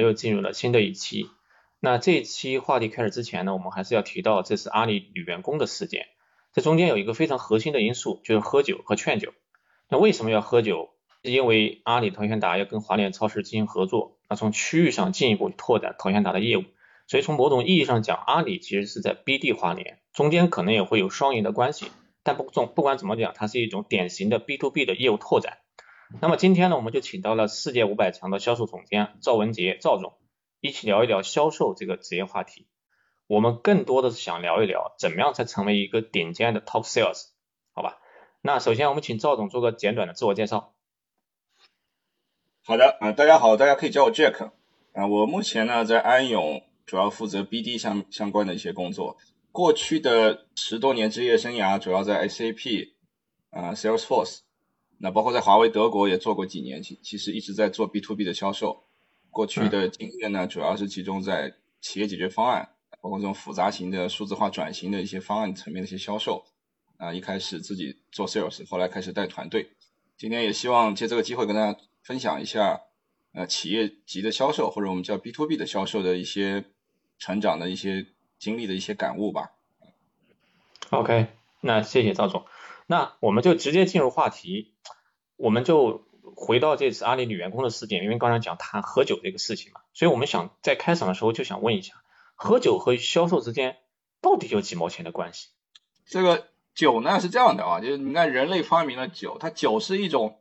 又进入了新的一期。那这一期话题开始之前呢，我们还是要提到这是阿里女员工的事件。这中间有一个非常核心的因素，就是喝酒和劝酒。那为什么要喝酒？是因为阿里淘鲜达要跟华联超市进行合作，那从区域上进一步拓展淘鲜达的业务。所以从某种意义上讲，阿里其实是在 BD 华联，中间可能也会有双赢的关系。但不总不管怎么讲，它是一种典型的 B to B 的业务拓展。那么今天呢，我们就请到了世界五百强的销售总监赵文杰赵总，一起聊一聊销售这个职业话题。我们更多的是想聊一聊，怎么样才成为一个顶尖的 Top Sales，好吧？那首先我们请赵总做个简短的自我介绍。好的，啊，大家好，大家可以叫我 Jack，啊，我目前呢在安永主要负责 BD 相相关的一些工作，过去的十多年职业生涯主要在 SAP，啊，Salesforce，那包括在华为德国也做过几年，其其实一直在做 B to B 的销售，过去的经验呢主要是集中在企业解决方案。包括这种复杂型的数字化转型的一些方案层面的一些销售，啊，一开始自己做 sales，后来开始带团队。今天也希望借这个机会跟大家分享一下，呃，企业级的销售或者我们叫 B to B 的销售的一些成长的一些经历的一些感悟吧。OK，那谢谢赵总。那我们就直接进入话题，我们就回到这次阿里女员工的事件，因为刚才讲谈喝酒这个事情嘛，所以我们想在开场的时候就想问一下。喝酒和销售之间到底有几毛钱的关系？这个酒呢是这样的啊，就是你看人类发明了酒，它酒是一种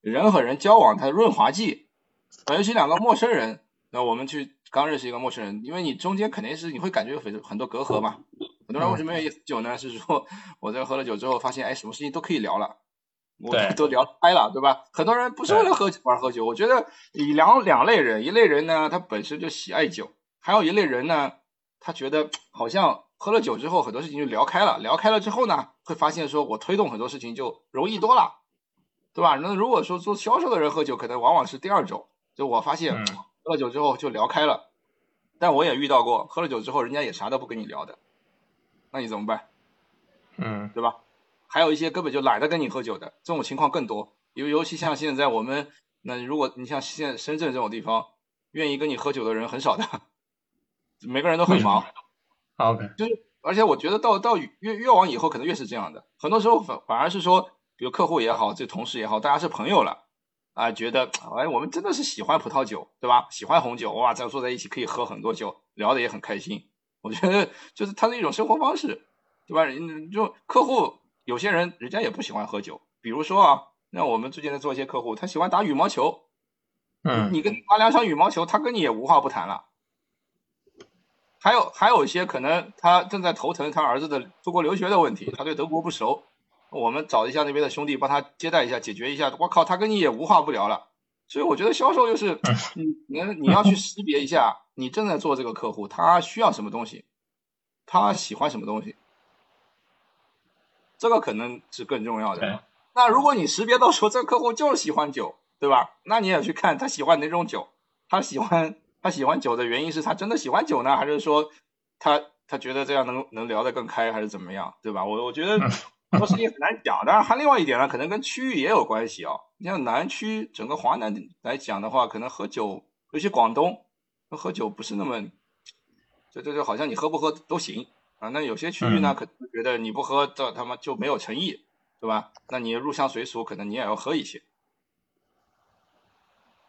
人和人交往它的润滑剂。尤其两个陌生人，那我们去刚认识一个陌生人，因为你中间肯定是你会感觉很很多隔阂嘛。很多人为什么愿意喝酒呢？是说我在喝了酒之后发现，哎，什么事情都可以聊了，我们 都聊开了，对吧？很多人不是为了喝酒而喝酒，我觉得两两类人，一类人呢，他本身就喜爱酒。还有一类人呢，他觉得好像喝了酒之后很多事情就聊开了，聊开了之后呢，会发现说我推动很多事情就容易多了，对吧？那如果说做销售的人喝酒，可能往往是第二种，就我发现喝了酒之后就聊开了，但我也遇到过喝了酒之后人家也啥都不跟你聊的，那你怎么办？嗯，对吧？还有一些根本就懒得跟你喝酒的，这种情况更多，尤尤其像现在我们，那如果你像现深圳这种地方，愿意跟你喝酒的人很少的。每个人都很忙，OK，就是而且我觉得到到越越往以后可能越是这样的，很多时候反反而是说，比如客户也好，这同事也好，大家是朋友了啊，觉得哎我们真的是喜欢葡萄酒，对吧？喜欢红酒，哇，这样坐在一起可以喝很多酒，聊的也很开心。我觉得就是他的一种生活方式，对吧？人就客户有些人人家也不喜欢喝酒，比如说啊，那我们最近在做一些客户，他喜欢打羽毛球，嗯，你跟打两场羽毛球，他跟你也无话不谈了。还有还有一些可能他正在头疼他儿子的出国留学的问题，他对德国不熟，我们找一下那边的兄弟帮他接待一下，解决一下。我靠，他跟你也无话不聊了。所以我觉得销售就是，你你你要去识别一下，你正在做这个客户，他需要什么东西，他喜欢什么东西，这个可能是更重要的。那如果你识别到说这个客户就是喜欢酒，对吧？那你也去看他喜欢哪种酒，他喜欢。他喜欢酒的原因是他真的喜欢酒呢，还是说他他觉得这样能能聊得更开，还是怎么样，对吧？我我觉得很多事情很难讲。当然，还另外一点呢，可能跟区域也有关系啊。你像南区整个华南来讲的话，可能喝酒，尤其广东喝酒不是那么，就就就好像你喝不喝都行啊。那有些区域呢，可能觉得你不喝，这他妈就没有诚意，对吧？那你入乡随俗，可能你也要喝一些。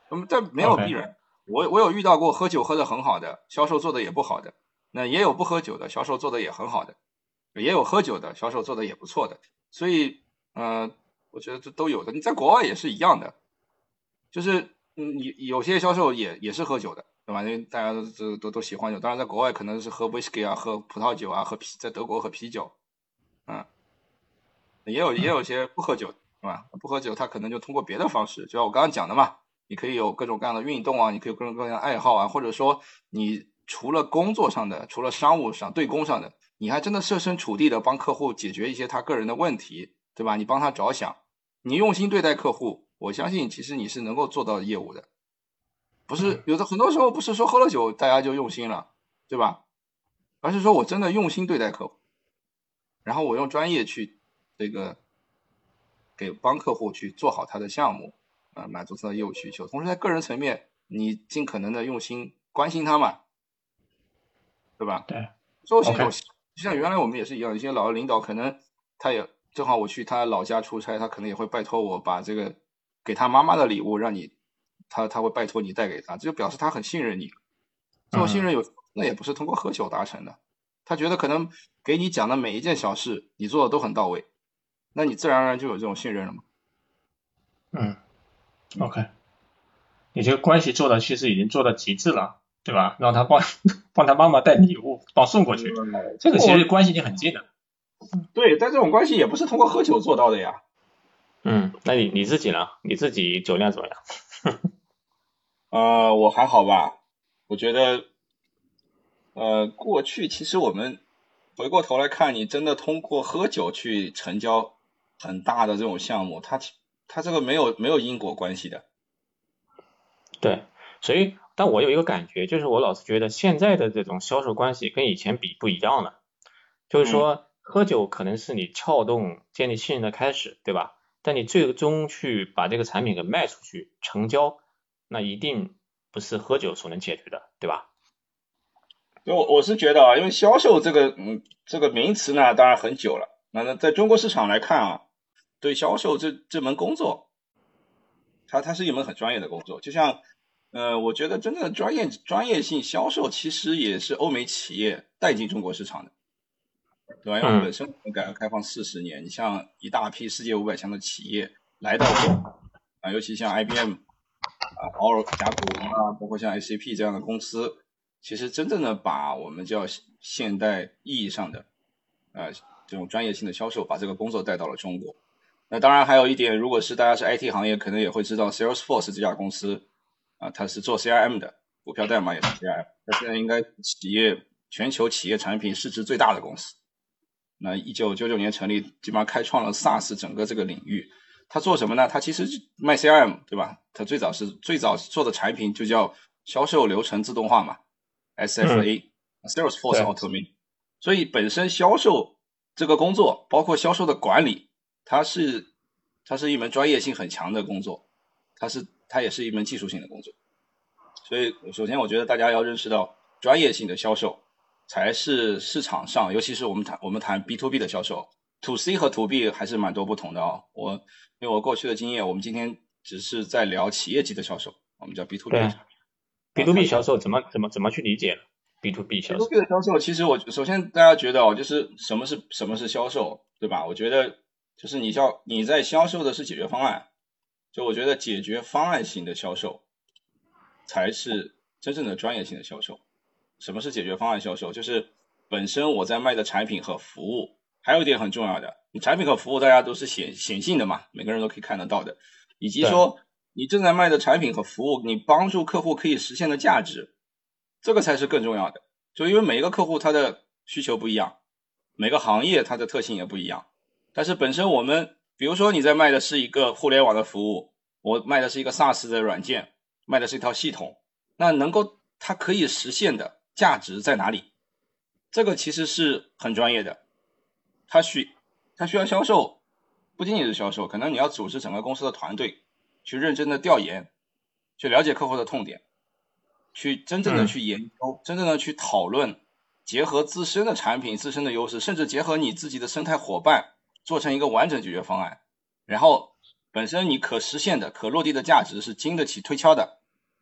那么这没有必然。我我有遇到过喝酒喝的很好的销售做的也不好的，那也有不喝酒的销售做的也很好的，也有喝酒的销售做的也不错的，所以嗯，我觉得这都有的。你在国外也是一样的，就是嗯，你有些销售也也是喝酒的，对吧？因为大家都都都都喜欢酒，当然在国外可能是喝威士忌啊，喝葡萄酒啊，喝啤，在德国喝啤酒，嗯，也有也有些不喝酒，是吧？不喝酒他可能就通过别的方式，就像我刚刚讲的嘛。你可以有各种各样的运动啊，你可以有各种各样的爱好啊，或者说你除了工作上的，除了商务上对公上的，你还真的设身处地的帮客户解决一些他个人的问题，对吧？你帮他着想，你用心对待客户，我相信其实你是能够做到业务的，不是有的很多时候不是说喝了酒大家就用心了，对吧？而是说我真的用心对待客户，然后我用专业去这个给帮客户去做好他的项目。啊，满足他的业务需求，同时在个人层面你尽可能的用心关心他嘛，对吧？对。做系统，像原来我们也是一样，一些老的领导可能他也正好我去他老家出差，他可能也会拜托我把这个给他妈妈的礼物让你，他他会拜托你带给他，这就表示他很信任你。这种信任有那也不是通过喝酒达成的，他觉得可能给你讲的每一件小事你做的都很到位，那你自然而然就有这种信任了嘛。嗯，OK，你这个关系做的其实已经做到极致了。对吧？让他帮 帮他妈妈带礼物，帮送过去，这个其实关系已经很近了。对，但这种关系也不是通过喝酒做到的呀。嗯，那你你自己呢？你自己酒量怎么样？呃，我还好吧。我觉得，呃，过去其实我们回过头来看，你真的通过喝酒去成交很大的这种项目，它它这个没有没有因果关系的。对，所以。但我有一个感觉，就是我老是觉得现在的这种销售关系跟以前比不一样了。就是说，喝酒可能是你撬动、建立信任的开始，对吧？但你最终去把这个产品给卖出去、成交，那一定不是喝酒所能解决的，对吧？我我是觉得啊，因为销售这个嗯这个名词呢，当然很久了。那那在中国市场来看啊，对销售这这门工作，它它是一门很专业的工作，就像。呃，我觉得真正的专业专业性销售其实也是欧美企业带进中国市场的，对吧？因为本身改革开放四十年，你像一大批世界五百强的企业来到中国啊，尤其像 IBM 啊、奥甲骨文啊，包括像 SAP 这样的公司，其实真正的把我们叫现代意义上的呃这种专业性的销售，把这个工作带到了中国。那当然还有一点，如果是大家是 IT 行业，可能也会知道 Salesforce 这家公司。啊，他是做 CRM 的，股票代码也是 CRM。他现在应该企业全球企业产品市值最大的公司。那一九九九年成立，基本上开创了 SaaS 整个这个领域。他做什么呢？他其实卖 CRM，对吧？他最早是最早做的产品就叫销售流程自动化嘛，SFA，Salesforce Automation。所以本身销售这个工作，包括销售的管理，它是它是一门专业性很强的工作，它是。它也是一门技术性的工作，所以首先我觉得大家要认识到专业性的销售才是市场上，尤其是我们谈我们谈 B to B 的销售，To C 和 To B 还是蛮多不同的啊。我因为我过去的经验，我们今天只是在聊企业级的销售，我们叫 B to B。B to B 销售怎么怎么怎么去理解 B to B 销售？B to B 的销售，其实我首先大家觉得哦，就是什么是什么是销售，对吧？我觉得就是你叫你在销售的是解决方案。就我觉得解决方案型的销售才是真正的专业性的销售。什么是解决方案销售？就是本身我在卖的产品和服务，还有一点很重要的，你产品和服务大家都是显显性的嘛，每个人都可以看得到的，以及说你正在卖的产品和服务，你帮助客户可以实现的价值，这个才是更重要的。就因为每一个客户他的需求不一样，每个行业它的特性也不一样，但是本身我们。比如说你在卖的是一个互联网的服务，我卖的是一个 SaaS 的软件，卖的是一套系统，那能够它可以实现的价值在哪里？这个其实是很专业的，它需它需要销售，不仅仅是销售，可能你要组织整个公司的团队去认真的调研，去了解客户的痛点，去真正的去研究，真正的去讨论，结合自身的产品、自身的优势，甚至结合你自己的生态伙伴。做成一个完整解决方案，然后本身你可实现的、可落地的价值是经得起推敲的、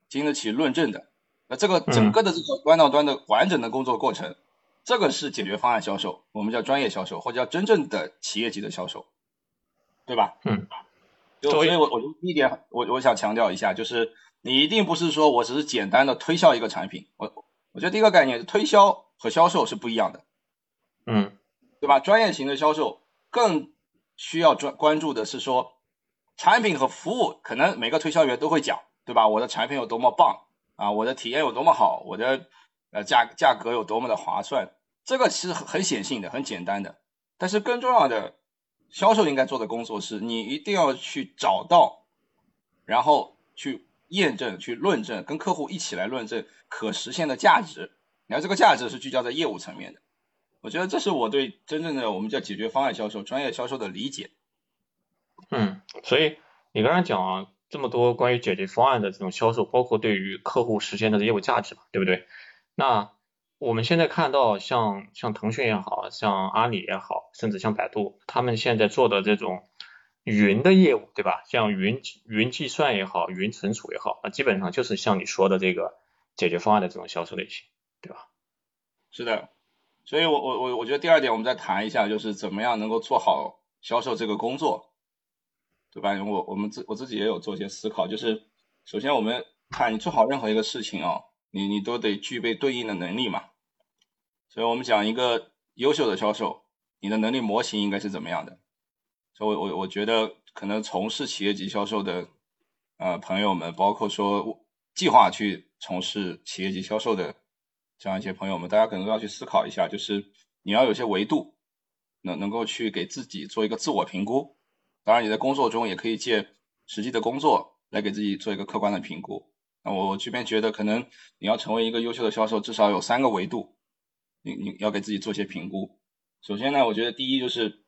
经得起论证的。那这个整个的这个端到端的完整的工作过程，这个是解决方案销售，我们叫专业销售，或者叫真正的企业级的销售，对吧？嗯。所以，我我第一点，我我想强调一下，就是你一定不是说我只是简单的推销一个产品。我我觉得第一个概念，推销和销售是不一样的。嗯。对吧？专业型的销售。更需要专关注的是说，产品和服务可能每个推销员都会讲，对吧？我的产品有多么棒啊，我的体验有多么好，我的呃价价格有多么的划算，这个是很很显性的、很简单的。但是更重要的，销售应该做的工作是，你一定要去找到，然后去验证、去论证，跟客户一起来论证可实现的价值。你看这个价值是聚焦在业务层面的。我觉得这是我对真正的我们叫解决方案销售、专业销售的理解。嗯，所以你刚才讲啊，这么多关于解决方案的这种销售，包括对于客户实现的业务价值嘛，对不对？那我们现在看到像像腾讯也好像阿里也好，甚至像百度，他们现在做的这种云的业务，对吧？像云云计算也好，云存储也好，那基本上就是像你说的这个解决方案的这种销售类型，对吧？是的，所以我我我我觉得第二点我们再谈一下，就是怎么样能够做好销售这个工作，对吧？我我们自我自己也有做一些思考，就是首先我们看你做好任何一个事情哦。你你都得具备对应的能力嘛，所以我们讲一个优秀的销售，你的能力模型应该是怎么样的？所以，我我觉得可能从事企业级销售的呃朋友们，包括说计划去从事企业级销售的这样一些朋友们，大家可能都要去思考一下，就是你要有些维度，能能够去给自己做一个自我评估。当然，你在工作中也可以借实际的工作来给自己做一个客观的评估。那我这边觉得，可能你要成为一个优秀的销售，至少有三个维度，你你要给自己做些评估。首先呢，我觉得第一就是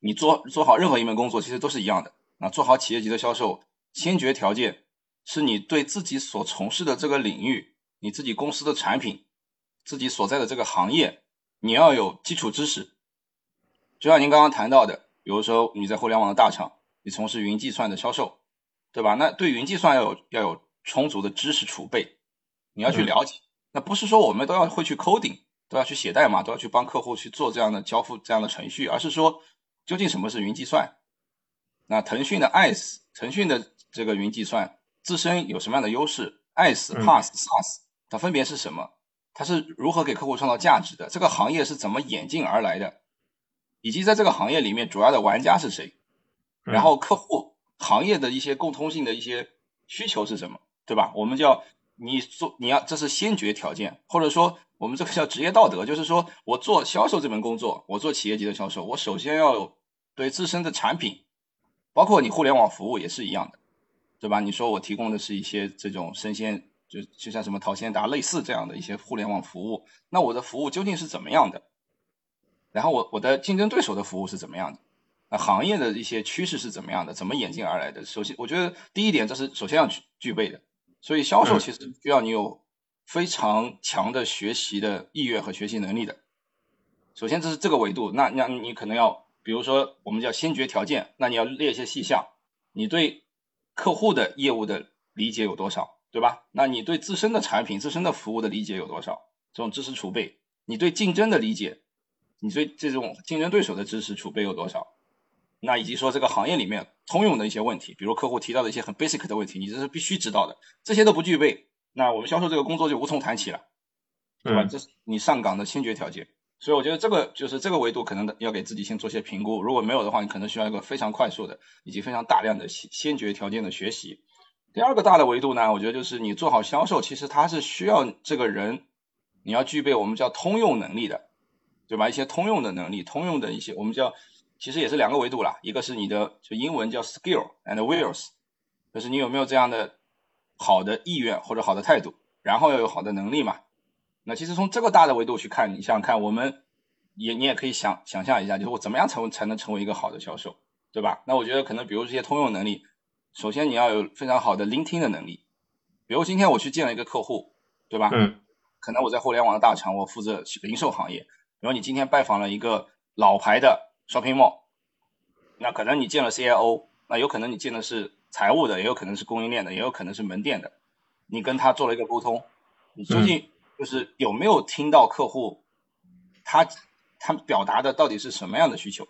你做做好任何一门工作，其实都是一样的。那做好企业级的销售，先决条件是你对自己所从事的这个领域、你自己公司的产品、自己所在的这个行业，你要有基础知识。就像您刚刚谈到的，比如说你在互联网的大厂，你从事云计算的销售，对吧？那对云计算要有要有。充足的知识储备，你要去了解。那不是说我们都要会去 coding，都要去写代码，都要去帮客户去做这样的交付这样的程序，而是说究竟什么是云计算？那腾讯的 IaaS，腾讯的这个云计算自身有什么样的优势？IaaS、PaaS、SaaS 它分别是什么？它是如何给客户创造价值的？这个行业是怎么演进而来的？以及在这个行业里面主要的玩家是谁？然后客户行业的一些共通性的一些需求是什么？对吧？我们叫你做，你要这是先决条件，或者说我们这个叫职业道德，就是说我做销售这门工作，我做企业级的销售，我首先要有对自身的产品，包括你互联网服务也是一样的，对吧？你说我提供的是一些这种生鲜，就就像什么淘鲜达类似这样的一些互联网服务，那我的服务究竟是怎么样的？然后我我的竞争对手的服务是怎么样的？那行业的一些趋势是怎么样的？怎么演进而来的？首先，我觉得第一点这是首先要具具备的。所以销售其实需要你有非常强的学习的意愿和学习能力的。首先这是这个维度，那那你可能要，比如说我们叫先决条件，那你要列一些细项，你对客户的业务的理解有多少，对吧？那你对自身的产品、自身的服务的理解有多少？这种知识储备，你对竞争的理解，你对这种竞争对手的知识储备有多少？那以及说这个行业里面通用的一些问题，比如客户提到的一些很 basic 的问题，你这是必须知道的。这些都不具备，那我们销售这个工作就无从谈起了，对吧？这是你上岗的先决条件。所以我觉得这个就是这个维度可能要给自己先做些评估。如果没有的话，你可能需要一个非常快速的以及非常大量的先先决条件的学习。第二个大的维度呢，我觉得就是你做好销售，其实它是需要这个人你要具备我们叫通用能力的，对吧？一些通用的能力，通用的一些我们叫。其实也是两个维度啦，一个是你的就英文叫 skill and wills，就是你有没有这样的好的意愿或者好的态度，然后要有好的能力嘛。那其实从这个大的维度去看，你想想看，我们也你也可以想想象一下，就是我怎么样成才能成为一个好的销售，对吧？那我觉得可能比如这些通用能力，首先你要有非常好的聆听的能力。比如今天我去见了一个客户，对吧？嗯。可能我在互联网的大厂，我负责零售行业。然后你今天拜访了一个老牌的。Shopping mall，那可能你见了 CIO，那有可能你见的是财务的，也有可能是供应链的，也有可能是门店的。你跟他做了一个沟通，你究竟就是有没有听到客户他他表达的到底是什么样的需求，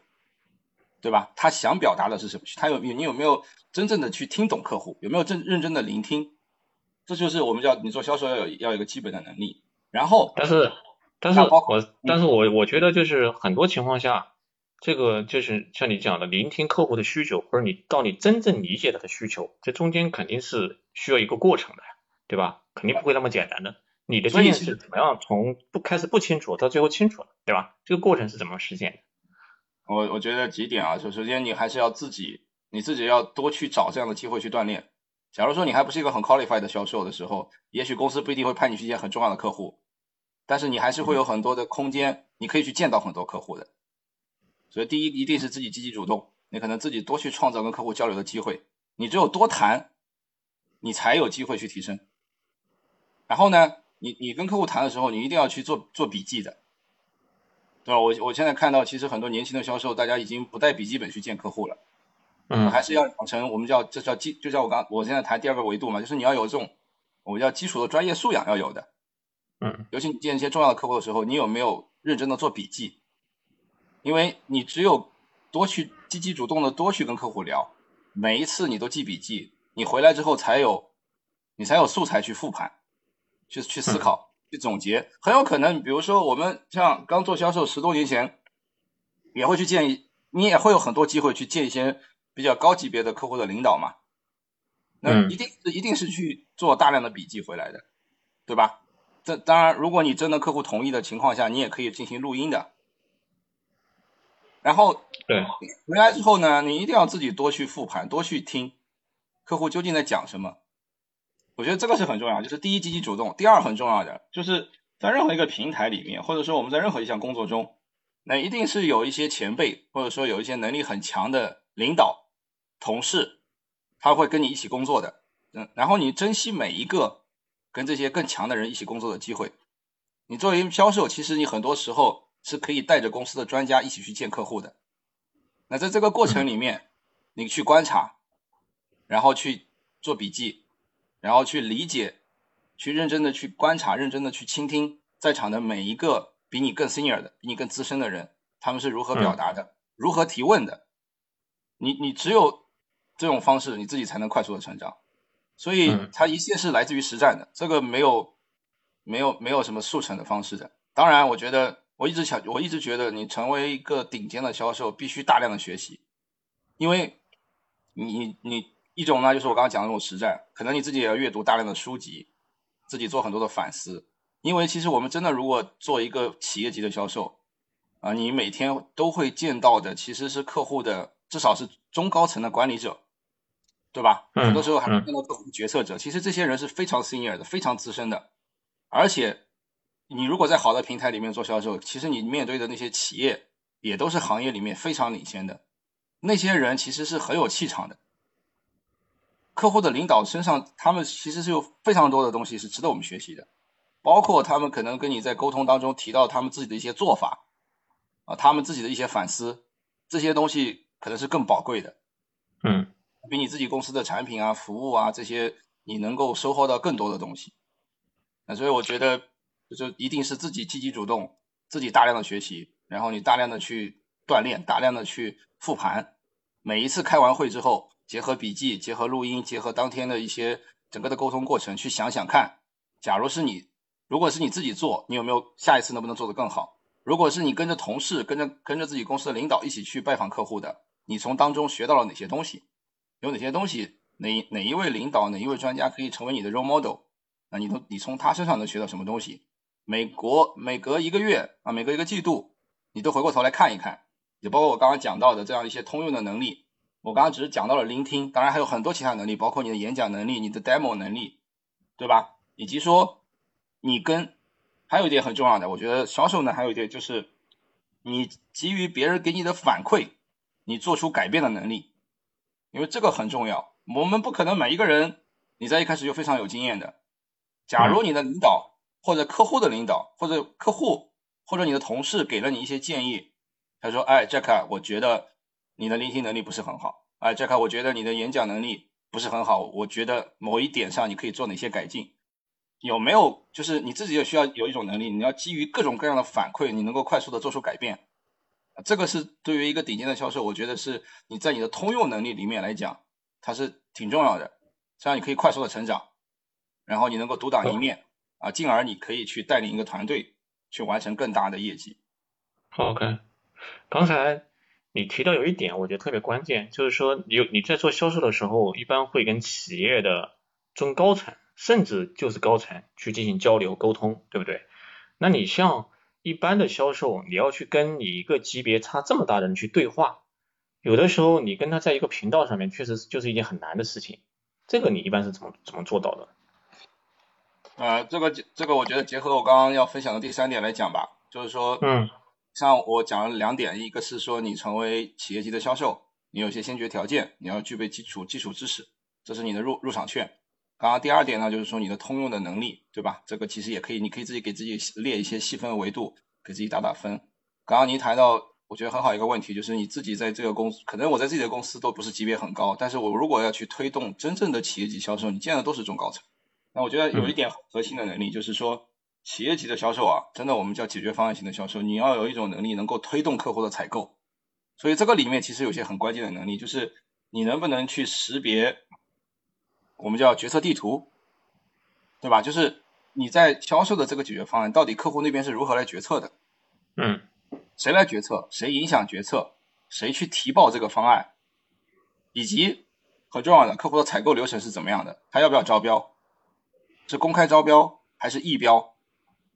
对吧？他想表达的是什么？他有你有没有真正的去听懂客户？有没有真认真的聆听？这就是我们叫你做销售要有要有一个基本的能力。然后，但是但是我但是我我觉得就是很多情况下。这个就是像你讲的，聆听客户的需求，或者你到你真正理解他的需求，这中间肯定是需要一个过程的，对吧？肯定不会那么简单的。你的经验是怎么样从不开始不清楚到最后清楚了，对吧？这个过程是怎么实现的？我我觉得几点啊，首首先你还是要自己，你自己要多去找这样的机会去锻炼。假如说你还不是一个很 qualified 的销售的时候，也许公司不一定会派你去见很重要的客户，但是你还是会有很多的空间，你可以去见到很多客户的。所以第一一定是自己积极主动，你可能自己多去创造跟客户交流的机会。你只有多谈，你才有机会去提升。然后呢，你你跟客户谈的时候，你一定要去做做笔记的，对吧？我我现在看到，其实很多年轻的销售，大家已经不带笔记本去见客户了，嗯，还是要养成我们叫这叫基，就像我刚我现在谈第二个维度嘛，就是你要有这种我们叫基础的专业素养要有的，嗯，尤其你见一些重要的客户的时候，你有没有认真的做笔记？因为你只有多去积极主动的多去跟客户聊，每一次你都记笔记，你回来之后才有你才有素材去复盘，去去思考，去总结。很有可能，比如说我们像刚做销售十多年前，也会去建议，你也会有很多机会去见一些比较高级别的客户的领导嘛。那一定是一定是去做大量的笔记回来的，对吧？这当然，如果你真的客户同意的情况下，你也可以进行录音的。然后对回来之后呢，你一定要自己多去复盘，多去听客户究竟在讲什么。我觉得这个是很重要，就是第一积极主动，第二很重要的就是在任何一个平台里面，或者说我们在任何一项工作中，那一定是有一些前辈，或者说有一些能力很强的领导、同事，他会跟你一起工作的。嗯，然后你珍惜每一个跟这些更强的人一起工作的机会。你作为销售，其实你很多时候。是可以带着公司的专家一起去见客户的。那在这个过程里面，你去观察，然后去做笔记，然后去理解，去认真的去观察，认真的去倾听在场的每一个比你更 senior 的、比你更资深的人，他们是如何表达的，如何提问的。你你只有这种方式，你自己才能快速的成长。所以它一切是来自于实战的，这个没有没有没有什么速成的方式的。当然，我觉得。我一直想，我一直觉得你成为一个顶尖的销售，必须大量的学习，因为你你一种呢，就是我刚刚讲的那种实战，可能你自己也要阅读大量的书籍，自己做很多的反思。因为其实我们真的如果做一个企业级的销售啊，你每天都会见到的其实是客户的，至少是中高层的管理者，对吧？很多时候还会见到客户决策者，其实这些人是非常 senior 的，非常资深的，而且。你如果在好的平台里面做销售，其实你面对的那些企业也都是行业里面非常领先的，那些人其实是很有气场的。客户的领导身上，他们其实是有非常多的东西是值得我们学习的，包括他们可能跟你在沟通当中提到他们自己的一些做法，啊，他们自己的一些反思，这些东西可能是更宝贵的，嗯，比你自己公司的产品啊、服务啊这些，你能够收获到更多的东西。那所以我觉得。就一定是自己积极主动，自己大量的学习，然后你大量的去锻炼，大量的去复盘。每一次开完会之后，结合笔记，结合录音，结合当天的一些整个的沟通过程，去想想看，假如是你，如果是你自己做，你有没有下一次能不能做得更好？如果是你跟着同事，跟着跟着自己公司的领导一起去拜访客户的，你从当中学到了哪些东西？有哪些东西？哪哪一位领导，哪一位专家可以成为你的 role model？那你都你从他身上能学到什么东西？美国每隔一个月啊，每隔一个季度，你都回过头来看一看，也包括我刚刚讲到的这样一些通用的能力。我刚刚只是讲到了聆听，当然还有很多其他能力，包括你的演讲能力、你的 demo 能力，对吧？以及说你跟还有一点很重要的，我觉得销售呢还有一点就是你基于别人给你的反馈，你做出改变的能力，因为这个很重要。我们不可能每一个人你在一开始就非常有经验的。假如你的领导。或者客户的领导，或者客户，或者你的同事给了你一些建议，他说：“哎，Jack，我觉得你的聆听能力不是很好。哎，Jack，我觉得你的演讲能力不是很好。我觉得某一点上你可以做哪些改进？有没有就是你自己也需要有一种能力，你要基于各种各样的反馈，你能够快速的做出改变。这个是对于一个顶尖的销售，我觉得是你在你的通用能力里面来讲，它是挺重要的，这样你可以快速的成长，然后你能够独当一面。”啊，进而你可以去带领一个团队去完成更大的业绩。OK，刚才你提到有一点，我觉得特别关键，就是说有你在做销售的时候，一般会跟企业的中高层，甚至就是高层去进行交流沟通，对不对？那你像一般的销售，你要去跟你一个级别差这么大的人去对话，有的时候你跟他在一个频道上面，确实就是一件很难的事情。这个你一般是怎么怎么做到的？呃，这个这个，我觉得结合我刚刚要分享的第三点来讲吧，就是说，嗯，像我讲了两点，一个是说你成为企业级的销售，你有些先决条件，你要具备基础基础知识，这是你的入入场券。刚刚第二点呢，就是说你的通用的能力，对吧？这个其实也可以，你可以自己给自己列一些细分维度，给自己打打分。刚刚您谈到，我觉得很好一个问题，就是你自己在这个公司，可能我在自己的公司都不是级别很高，但是我如果要去推动真正的企业级销售，你见的都是中高层。那我觉得有一点核心的能力，就是说企业级的销售啊，真的我们叫解决方案型的销售，你要有一种能力能够推动客户的采购。所以这个里面其实有些很关键的能力，就是你能不能去识别，我们叫决策地图，对吧？就是你在销售的这个解决方案，到底客户那边是如何来决策的？嗯，谁来决策？谁影响决策？谁去提报这个方案？以及很重要的，客户的采购流程是怎么样的？他要不要招标？是公开招标还是议标，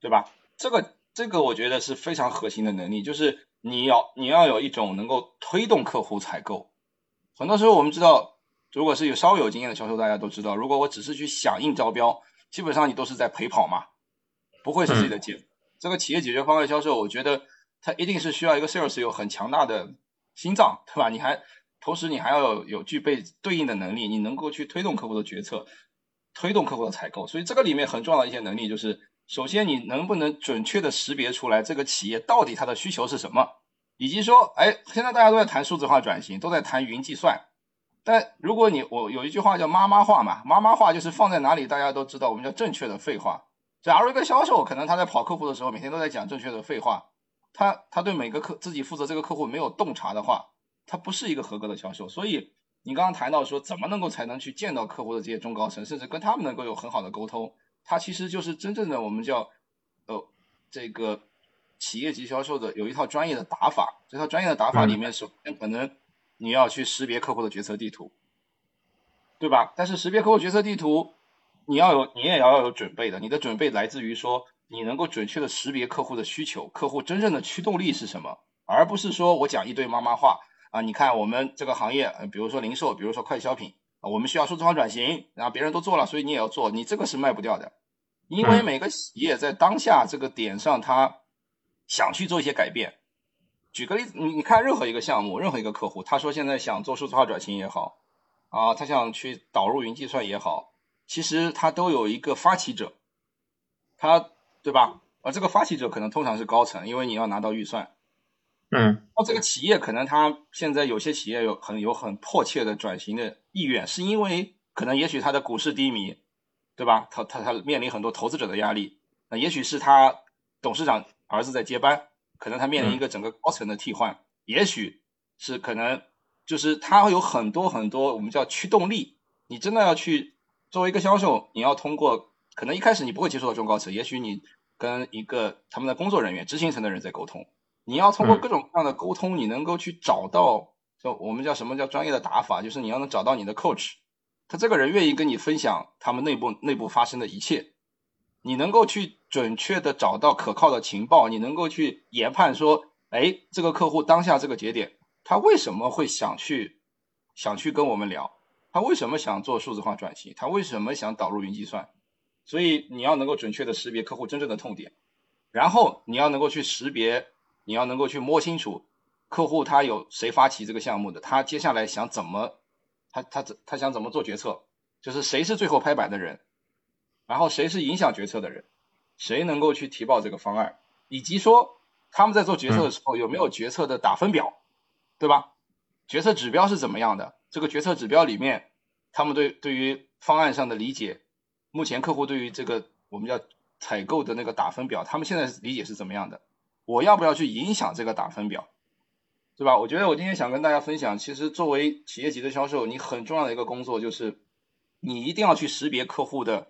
对吧？这个这个我觉得是非常核心的能力，就是你要你要有一种能够推动客户采购。很多时候我们知道，如果是有稍微有经验的销售，大家都知道，如果我只是去响应招标，基本上你都是在陪跑嘛，不会是自己的解。这个企业解决方案销售，我觉得它一定是需要一个 sales 有很强大的心脏，对吧？你还同时你还要有有具备对应的能力，你能够去推动客户的决策。推动客户的采购，所以这个里面很重要的一些能力就是，首先你能不能准确的识别出来这个企业到底它的需求是什么，以及说，哎，现在大家都在谈数字化转型，都在谈云计算，但如果你我有一句话叫妈妈话嘛，妈妈话就是放在哪里大家都知道，我们叫正确的废话。假如一个销售可能他在跑客户的时候，每天都在讲正确的废话，他他对每个客自己负责这个客户没有洞察的话，他不是一个合格的销售，所以。你刚刚谈到说，怎么能够才能去见到客户的这些中高层，甚至跟他们能够有很好的沟通，它其实就是真正的我们叫呃这个企业级销售的有一套专业的打法。这套专业的打法里面，首先可能你要去识别客户的决策地图，对吧？但是识别客户决策地图，你要有你也要有准备的。你的准备来自于说，你能够准确的识别客户的需求，客户真正的驱动力是什么，而不是说我讲一堆妈妈话。啊，你看我们这个行业，比如说零售，比如说快消品，啊，我们需要数字化转型，然后别人都做了，所以你也要做，你这个是卖不掉的，因为每个企业在当下这个点上，他想去做一些改变。举个例子，你你看任何一个项目，任何一个客户，他说现在想做数字化转型也好，啊，他想去导入云计算也好，其实他都有一个发起者，他对吧？而这个发起者可能通常是高层，因为你要拿到预算。嗯，那这个企业可能他现在有些企业有很有很迫切的转型的意愿，是因为可能也许他的股市低迷，对吧？他他他面临很多投资者的压力，那也许是他董事长儿子在接班，可能他面临一个整个高层的替换，也许是可能就是他会有很多很多我们叫驱动力。你真的要去作为一个销售，你要通过可能一开始你不会接触到中高层，也许你跟一个他们的工作人员、执行层的人在沟通。你要通过各种各样的沟通，你能够去找到，就我们叫什么叫专业的打法，就是你要能找到你的 coach，他这个人愿意跟你分享他们内部内部发生的一切，你能够去准确的找到可靠的情报，你能够去研判说，哎，这个客户当下这个节点，他为什么会想去想去跟我们聊，他为什么想做数字化转型，他为什么想导入云计算，所以你要能够准确的识别客户真正的痛点，然后你要能够去识别。你要能够去摸清楚客户他有谁发起这个项目的，他接下来想怎么，他他怎他想怎么做决策，就是谁是最后拍板的人，然后谁是影响决策的人，谁能够去提报这个方案，以及说他们在做决策的时候有没有决策的打分表，对吧？决策指标是怎么样的？这个决策指标里面，他们对对于方案上的理解，目前客户对于这个我们叫采购的那个打分表，他们现在理解是怎么样的？我要不要去影响这个打分表，对吧？我觉得我今天想跟大家分享，其实作为企业级的销售，你很重要的一个工作就是，你一定要去识别客户的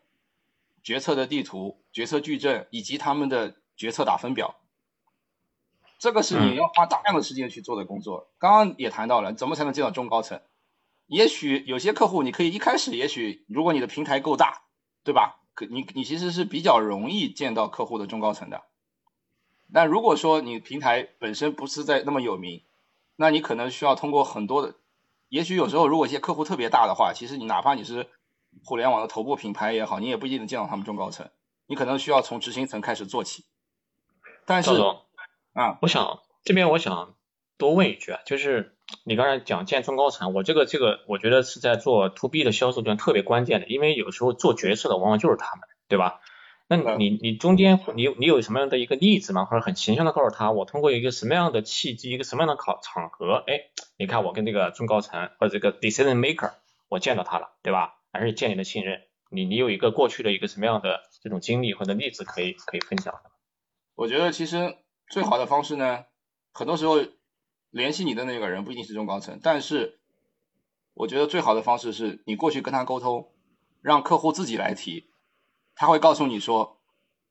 决策的地图、决策矩阵以及他们的决策打分表，这个是你要花大量的时间去做的工作。刚刚也谈到了，怎么才能见到中高层？也许有些客户你可以一开始，也许如果你的平台够大，对吧？可你你其实是比较容易见到客户的中高层的。那如果说你平台本身不是在那么有名，那你可能需要通过很多的，也许有时候如果一些客户特别大的话，其实你哪怕你是互联网的头部品牌也好，你也不一定能见到他们中高层，你可能需要从执行层开始做起。但是，啊，我想这边我想多问一句啊，就是你刚才讲建中高层，我这个这个我觉得是在做 to B 的销售端特别关键的，因为有时候做决策的往往就是他们，对吧？那你你中间你你有什么样的一个例子吗？或者很形象的告诉他，我通过一个什么样的契机，一个什么样的考场合，哎，你看我跟这个中高层或者这个 decision maker，我见到他了，对吧？还是建立了信任。你你有一个过去的一个什么样的这种经历或者例子可以可以分享？我觉得其实最好的方式呢，很多时候联系你的那个人不一定是中高层，但是我觉得最好的方式是你过去跟他沟通，让客户自己来提。他会告诉你说：“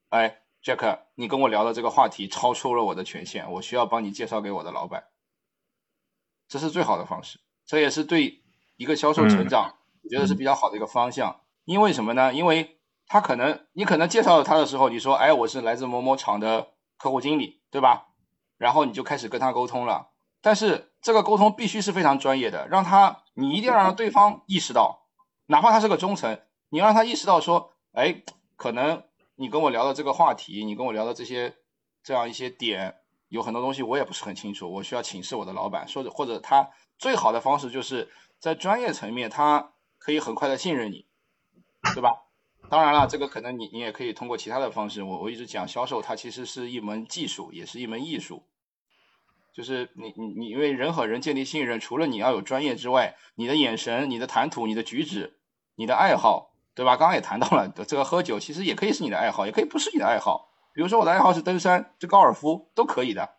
哎，Jack，你跟我聊的这个话题超出了我的权限，我需要帮你介绍给我的老板。”这是最好的方式，这也是对一个销售成长，我觉得是比较好的一个方向。因为什么呢？因为他可能你可能介绍他的时候，你说：“哎，我是来自某某厂的客户经理，对吧？”然后你就开始跟他沟通了。但是这个沟通必须是非常专业的，让他你一定要让对方意识到，哪怕他是个中层，你要让他意识到说。哎，可能你跟我聊的这个话题，你跟我聊的这些这样一些点，有很多东西我也不是很清楚，我需要请示我的老板，或者或者他最好的方式就是在专业层面，他可以很快的信任你，对吧？当然了，这个可能你你也可以通过其他的方式，我我一直讲销售，它其实是一门技术，也是一门艺术，就是你你你因为人和人建立信任，除了你要有专业之外，你的眼神、你的谈吐、你的举止、你的爱好。对吧？刚刚也谈到了，这个喝酒其实也可以是你的爱好，也可以不是你的爱好。比如说我的爱好是登山，这高尔夫都可以的，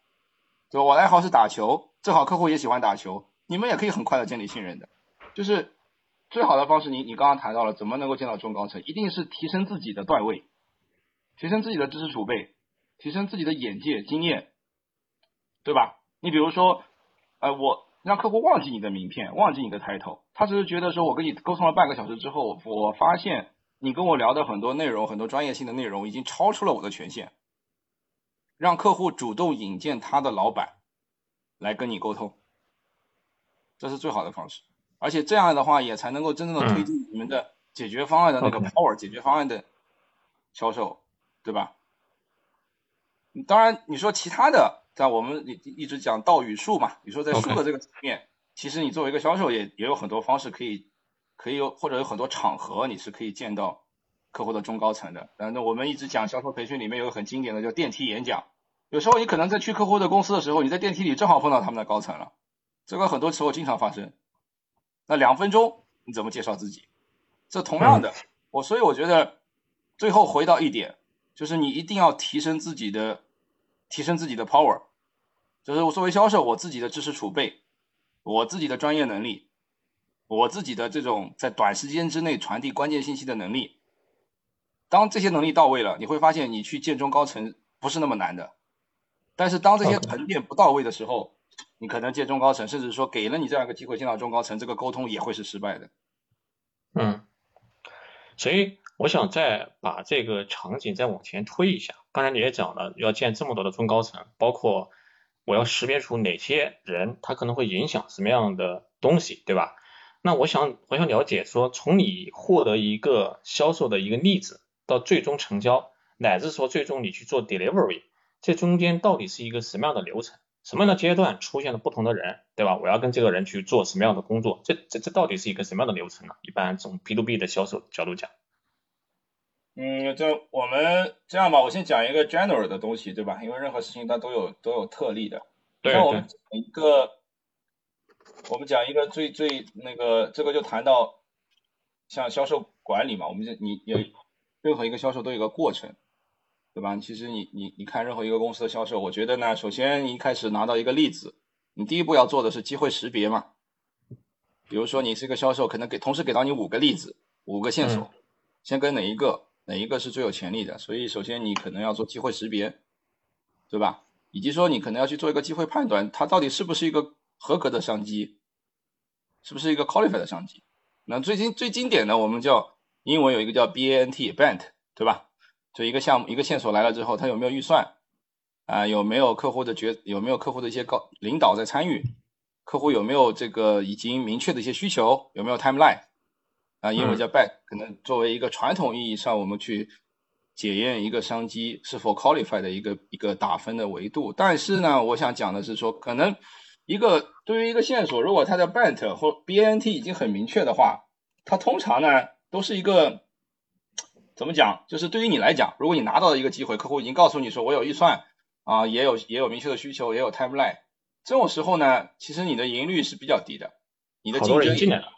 对吧？我的爱好是打球，正好客户也喜欢打球，你们也可以很快的建立信任的。就是最好的方式，你你刚刚谈到了怎么能够见到中高层，一定是提升自己的段位，提升自己的知识储备，提升自己的眼界经验，对吧？你比如说，呃，我。让客户忘记你的名片，忘记你的抬头，他只是觉得说，我跟你沟通了半个小时之后，我发现你跟我聊的很多内容，很多专业性的内容已经超出了我的权限。让客户主动引荐他的老板来跟你沟通，这是最好的方式。而且这样的话，也才能够真正的推进你们的解决方案的那个 power，解决方案的销售，对吧？当然，你说其他的。在我们一一直讲道与术嘛，你说在术的这个层面，其实你作为一个销售也也有很多方式可以，可以有或者有很多场合你是可以见到客户的中高层的。呃，那我们一直讲销售培训里面有个很经典的叫电梯演讲，有时候你可能在去客户的公司的时候，你在电梯里正好碰到他们的高层了，这个很多时候经常发生。那两分钟你怎么介绍自己？这同样的，我所以我觉得最后回到一点，就是你一定要提升自己的。提升自己的 power，就是我作为销售，我自己的知识储备，我自己的专业能力，我自己的这种在短时间之内传递关键信息的能力。当这些能力到位了，你会发现你去建中高层不是那么难的。但是当这些沉淀不到位的时候，你可能建中高层，甚至说给了你这样一个机会见到中高层，这个沟通也会是失败的。嗯，所以。我想再把这个场景再往前推一下，刚才你也讲了，要建这么多的中高层，包括我要识别出哪些人他可能会影响什么样的东西，对吧？那我想我想了解说，从你获得一个销售的一个例子到最终成交，乃至说最终你去做 delivery，这中间到底是一个什么样的流程？什么样的阶段出现了不同的人，对吧？我要跟这个人去做什么样的工作？这这这到底是一个什么样的流程呢？一般从 B to B 的销售角度讲。嗯，就我们这样吧，我先讲一个 general 的东西，对吧？因为任何事情它都有都有特例的。对。那我们讲一个，我们讲一个最最那个，这个就谈到像销售管理嘛，我们就你有任何一个销售都有个过程，对吧？其实你你你看任何一个公司的销售，我觉得呢，首先一开始拿到一个例子，你第一步要做的是机会识别嘛。比如说你是一个销售，可能给同时给到你五个例子，五个线索，先跟哪一个？哪一个是最有潜力的？所以首先你可能要做机会识别，对吧？以及说你可能要去做一个机会判断，它到底是不是一个合格的商机，是不是一个 qualified 的商机？那最近最经典的，我们叫英文有一个叫 BANT，BANT，对吧？就一个项目一个线索来了之后，它有没有预算啊？有没有客户的决？有没有客户的一些高领导在参与？客户有没有这个已经明确的一些需求？有没有 timeline？啊，英文叫 back，可能作为一个传统意义上，我们去检验一个商机是否 qualify 的一个一个打分的维度。但是呢，我想讲的是说，可能一个对于一个线索，如果它的 BANT 或 BNT 已经很明确的话，它通常呢都是一个怎么讲？就是对于你来讲，如果你拿到了一个机会，客户已经告诉你说我有预算啊，也有也有明确的需求，也有 timeline，这种时候呢，其实你的盈率是比较低的，你的竞争进来了，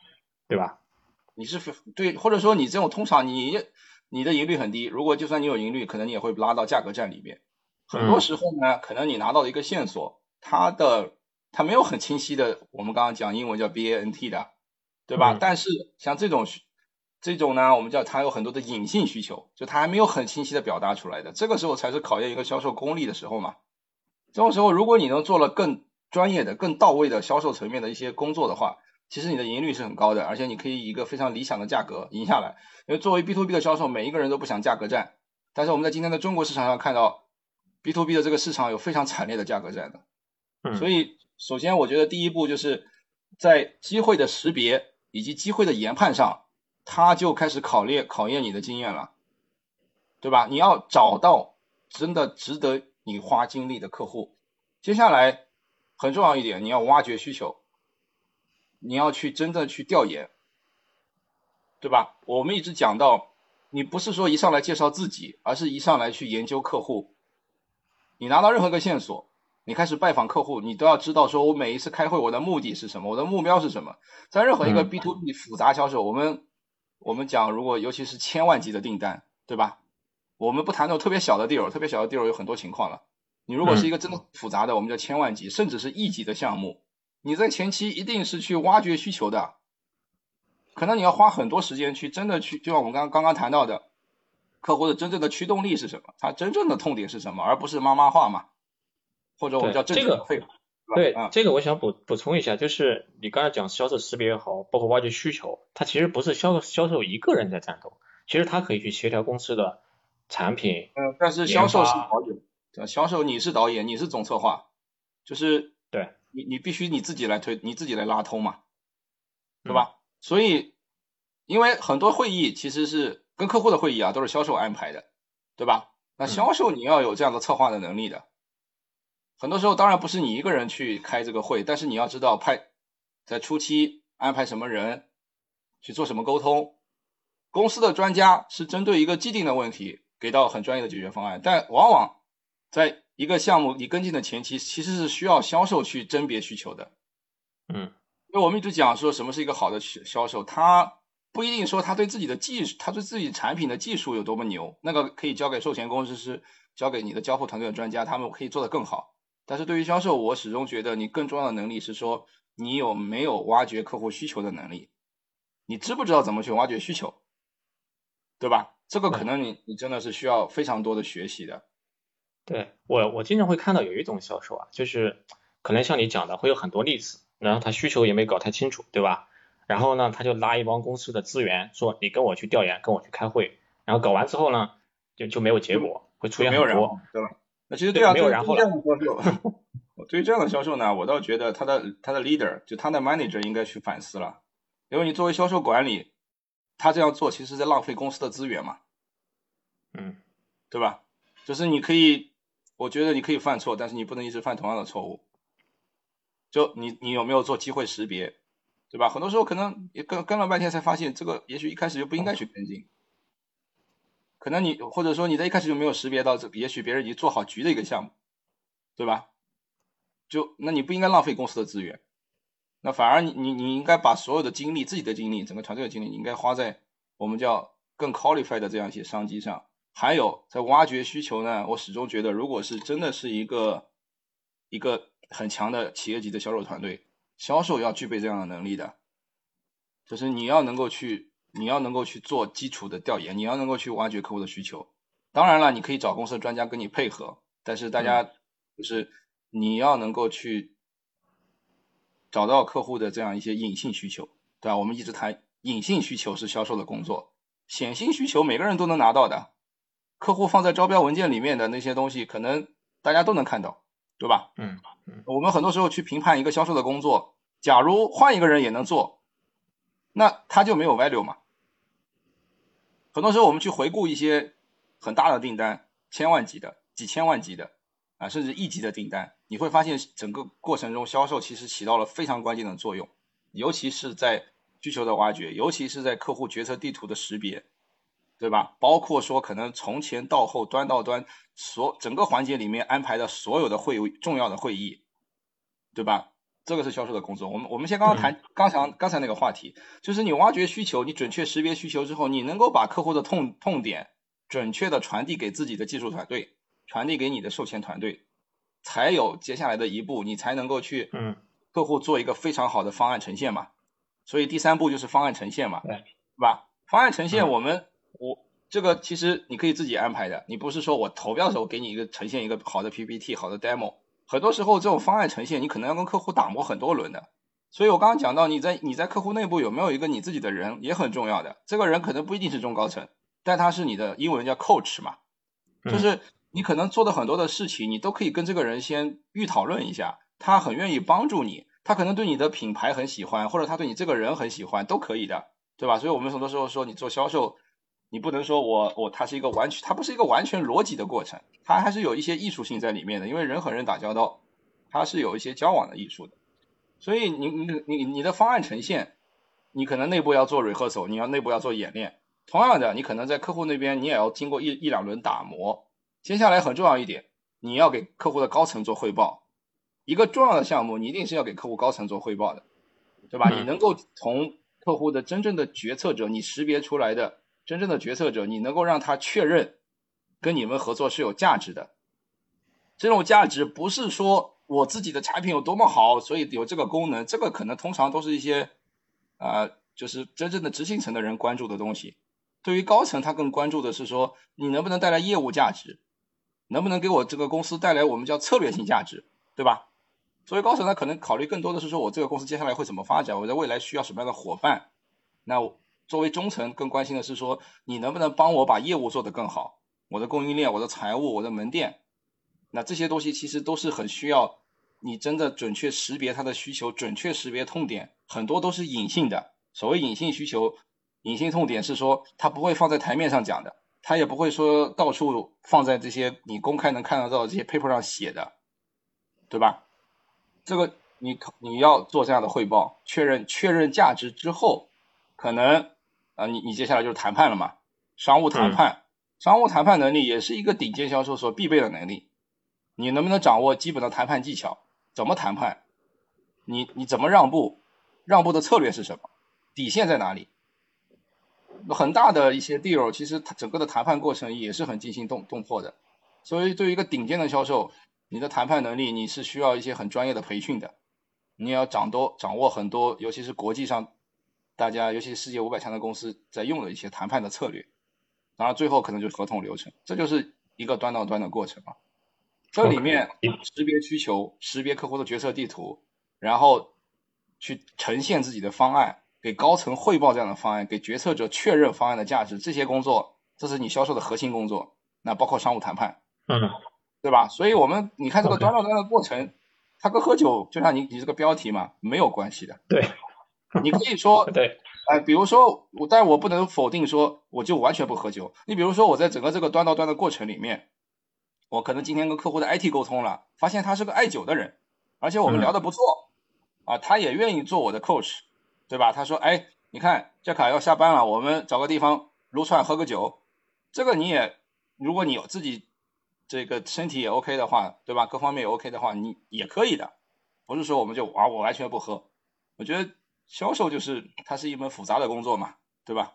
对吧？你是对，或者说你这种通常你你的盈率很低，如果就算你有盈率，可能你也会拉到价格战里面。很多时候呢，可能你拿到的一个线索，它的它没有很清晰的，我们刚刚讲英文叫 BANT 的，对吧？但是像这种这种呢，我们叫它有很多的隐性需求，就它还没有很清晰的表达出来的，这个时候才是考验一个销售功力的时候嘛。这种时候，如果你能做了更专业的、更到位的销售层面的一些工作的话，其实你的赢率是很高的，而且你可以以一个非常理想的价格赢下来。因为作为 B to B 的销售，每一个人都不想价格战，但是我们在今天的中国市场上看到。B to B 的这个市场有非常惨烈的价格战的，所以首先我觉得第一步就是在机会的识别以及机会的研判上，他就开始考验考验你的经验了，对吧？你要找到真的值得你花精力的客户。接下来很重要一点，你要挖掘需求，你要去真正去调研，对吧？我们一直讲到，你不是说一上来介绍自己，而是一上来去研究客户。你拿到任何一个线索，你开始拜访客户，你都要知道说，我每一次开会我的目的是什么，我的目标是什么。在任何一个 B to B 复杂销售，我们我们讲，如果尤其是千万级的订单，对吧？我们不谈那种特别小的 deal，特别小的 deal 有很多情况了。你如果是一个真的复杂的，我们叫千万级，甚至是亿级的项目，你在前期一定是去挖掘需求的，可能你要花很多时间去真的去，就像我们刚刚刚谈到的。客户的真正的驱动力是什么？他真正的痛点是什么？而不是妈妈话嘛，或者我们叫这个废话。对，这个我想补补充一下，就是你刚才讲销售识别也好，包括挖掘需求，它其实不是销售销售一个人在战斗，其实他可以去协调公司的产品。嗯，但是销售是导演，销售你是导演，你是总策划，就是对你你必须你自己来推，你自己来拉通嘛，对吧？所以因为很多会议其实是。跟客户的会议啊，都是销售安排的，对吧？那销售你要有这样的策划的能力的。很多时候当然不是你一个人去开这个会，但是你要知道派在初期安排什么人去做什么沟通。公司的专家是针对一个既定的问题给到很专业的解决方案，但往往在一个项目你跟进的前期，其实是需要销售去甄别需求的。嗯，因为我们一直讲说什么是一个好的销售，他。不一定说他对自己的技术，他对自己产品的技术有多么牛，那个可以交给售前工程师，交给你的交付团队的专家，他们可以做得更好。但是对于销售，我始终觉得你更重要的能力是说，你有没有挖掘客户需求的能力，你知不知道怎么去挖掘需求，对吧？这个可能你你真的是需要非常多的学习的。对我我经常会看到有一种销售啊，就是可能像你讲的会有很多例子，然后他需求也没搞太清楚，对吧？然后呢，他就拉一帮公司的资源，说你跟我去调研，跟我去开会，然后搞完之后呢，就就没有结果，会出现很多，对吧？那其实这样没有然后了。对于这样的销售呢，我倒觉得他的他的 leader 就他的 manager 应该去反思了，因为你作为销售管理，他这样做其实在浪费公司的资源嘛，嗯，对吧？就是你可以，我觉得你可以犯错，但是你不能一直犯同样的错误。就你你有没有做机会识别？对吧？很多时候可能也跟跟了半天才发现，这个也许一开始就不应该去跟进。可能你或者说你在一开始就没有识别到这，也许别人已经做好局的一个项目，对吧？就那你不应该浪费公司的资源，那反而你你你应该把所有的精力、自己的精力、整个团队的精力，你应该花在我们叫更 qualified 的这样一些商机上。还有在挖掘需求呢，我始终觉得，如果是真的是一个一个很强的企业级的销售团队。销售要具备这样的能力的，就是你要能够去，你要能够去做基础的调研，你要能够去挖掘客户的需求。当然了，你可以找公司的专家跟你配合，但是大家就是你要能够去找到客户的这样一些隐性需求，对吧？我们一直谈隐性需求是销售的工作，显性需求每个人都能拿到的，客户放在招标文件里面的那些东西，可能大家都能看到。对吧？嗯，我们很多时候去评判一个销售的工作，假如换一个人也能做，那他就没有 value 嘛。很多时候我们去回顾一些很大的订单，千万级的、几千万级的，啊，甚至亿级的订单，你会发现整个过程中销售其实起到了非常关键的作用，尤其是在需求的挖掘，尤其是在客户决策地图的识别，对吧？包括说可能从前到后端到端所整个环节里面安排的所有的会重要的会议，对吧？这个是销售的工作。我们我们先刚刚谈刚才刚才那个话题，就是你挖掘需求，你准确识别需求之后，你能够把客户的痛痛点准确的传递给自己的技术团队。传递给你的售前团队，才有接下来的一步，你才能够去嗯客户做一个非常好的方案呈现嘛。所以第三步就是方案呈现嘛，对，吧？方案呈现我们我这个其实你可以自己安排的，你不是说我投标的时候给你一个呈现一个好的 PPT 好的 demo，很多时候这种方案呈现你可能要跟客户打磨很多轮的。所以我刚刚讲到你在你在客户内部有没有一个你自己的人也很重要的，这个人可能不一定是中高层，但他是你的英文叫 coach 嘛，就是。你可能做的很多的事情，你都可以跟这个人先预讨论一下，他很愿意帮助你，他可能对你的品牌很喜欢，或者他对你这个人很喜欢，都可以的，对吧？所以我们很多时候说，你做销售，你不能说我我它是一个完全，它不是一个完全逻辑的过程，它还是有一些艺术性在里面的，因为人和人打交道，它是有一些交往的艺术的。所以你你你你的方案呈现，你可能内部要做 rehearsal，你要内部要做演练，同样的，你可能在客户那边你也要经过一一两轮打磨。接下来很重要一点，你要给客户的高层做汇报。一个重要的项目，你一定是要给客户高层做汇报的，对吧？你能够从客户的真正的决策者，你识别出来的真正的决策者，你能够让他确认跟你们合作是有价值的。这种价值不是说我自己的产品有多么好，所以有这个功能，这个可能通常都是一些啊，就是真正的执行层的人关注的东西。对于高层，他更关注的是说你能不能带来业务价值。能不能给我这个公司带来我们叫策略性价值，对吧？所以高层他可能考虑更多的是说我这个公司接下来会怎么发展，我在未来需要什么样的伙伴。那作为中层更关心的是说你能不能帮我把业务做得更好，我的供应链、我的财务、我的门店，那这些东西其实都是很需要你真的准确识别他的需求，准确识别痛点，很多都是隐性的。所谓隐性需求、隐性痛点是说他不会放在台面上讲的。他也不会说到处放在这些你公开能看得到的这些 paper 上写的，对吧？这个你你要做这样的汇报，确认确认价值之后，可能啊你你接下来就是谈判了嘛，商务谈判，商务谈判能力也是一个顶尖销售所必备的能力。你能不能掌握基本的谈判技巧？怎么谈判？你你怎么让步？让步的策略是什么？底线在哪里？很大的一些 deal，其实它整个的谈判过程也是很惊心动动魄的。所以对于一个顶尖的销售，你的谈判能力你是需要一些很专业的培训的。你要掌多掌握很多，尤其是国际上大家，尤其是世界五百强的公司在用的一些谈判的策略。然后最后可能就是合同流程，这就是一个端到端的过程嘛。这里面识别需求，识别客户的决策地图，然后去呈现自己的方案。给高层汇报这样的方案，给决策者确认方案的价值，这些工作，这是你销售的核心工作。那包括商务谈判，嗯，对吧？所以，我们你看这个端到端的过程，它跟喝酒就像你你这个标题嘛，没有关系的。对，你可以说，对，哎，比如说我，但我不能否定说我就完全不喝酒。你比如说我在整个这个端到端的过程里面，我可能今天跟客户的 IT 沟通了，发现他是个爱酒的人，而且我们聊得不错，啊，他也愿意做我的 coach。对吧？他说：“哎，你看，这卡要下班了，我们找个地方撸串喝个酒。这个你也，如果你有自己这个身体也 OK 的话，对吧？各方面也 OK 的话，你也可以的。不是说我们就啊，我完全不喝。我觉得销售就是它是一门复杂的工作嘛，对吧？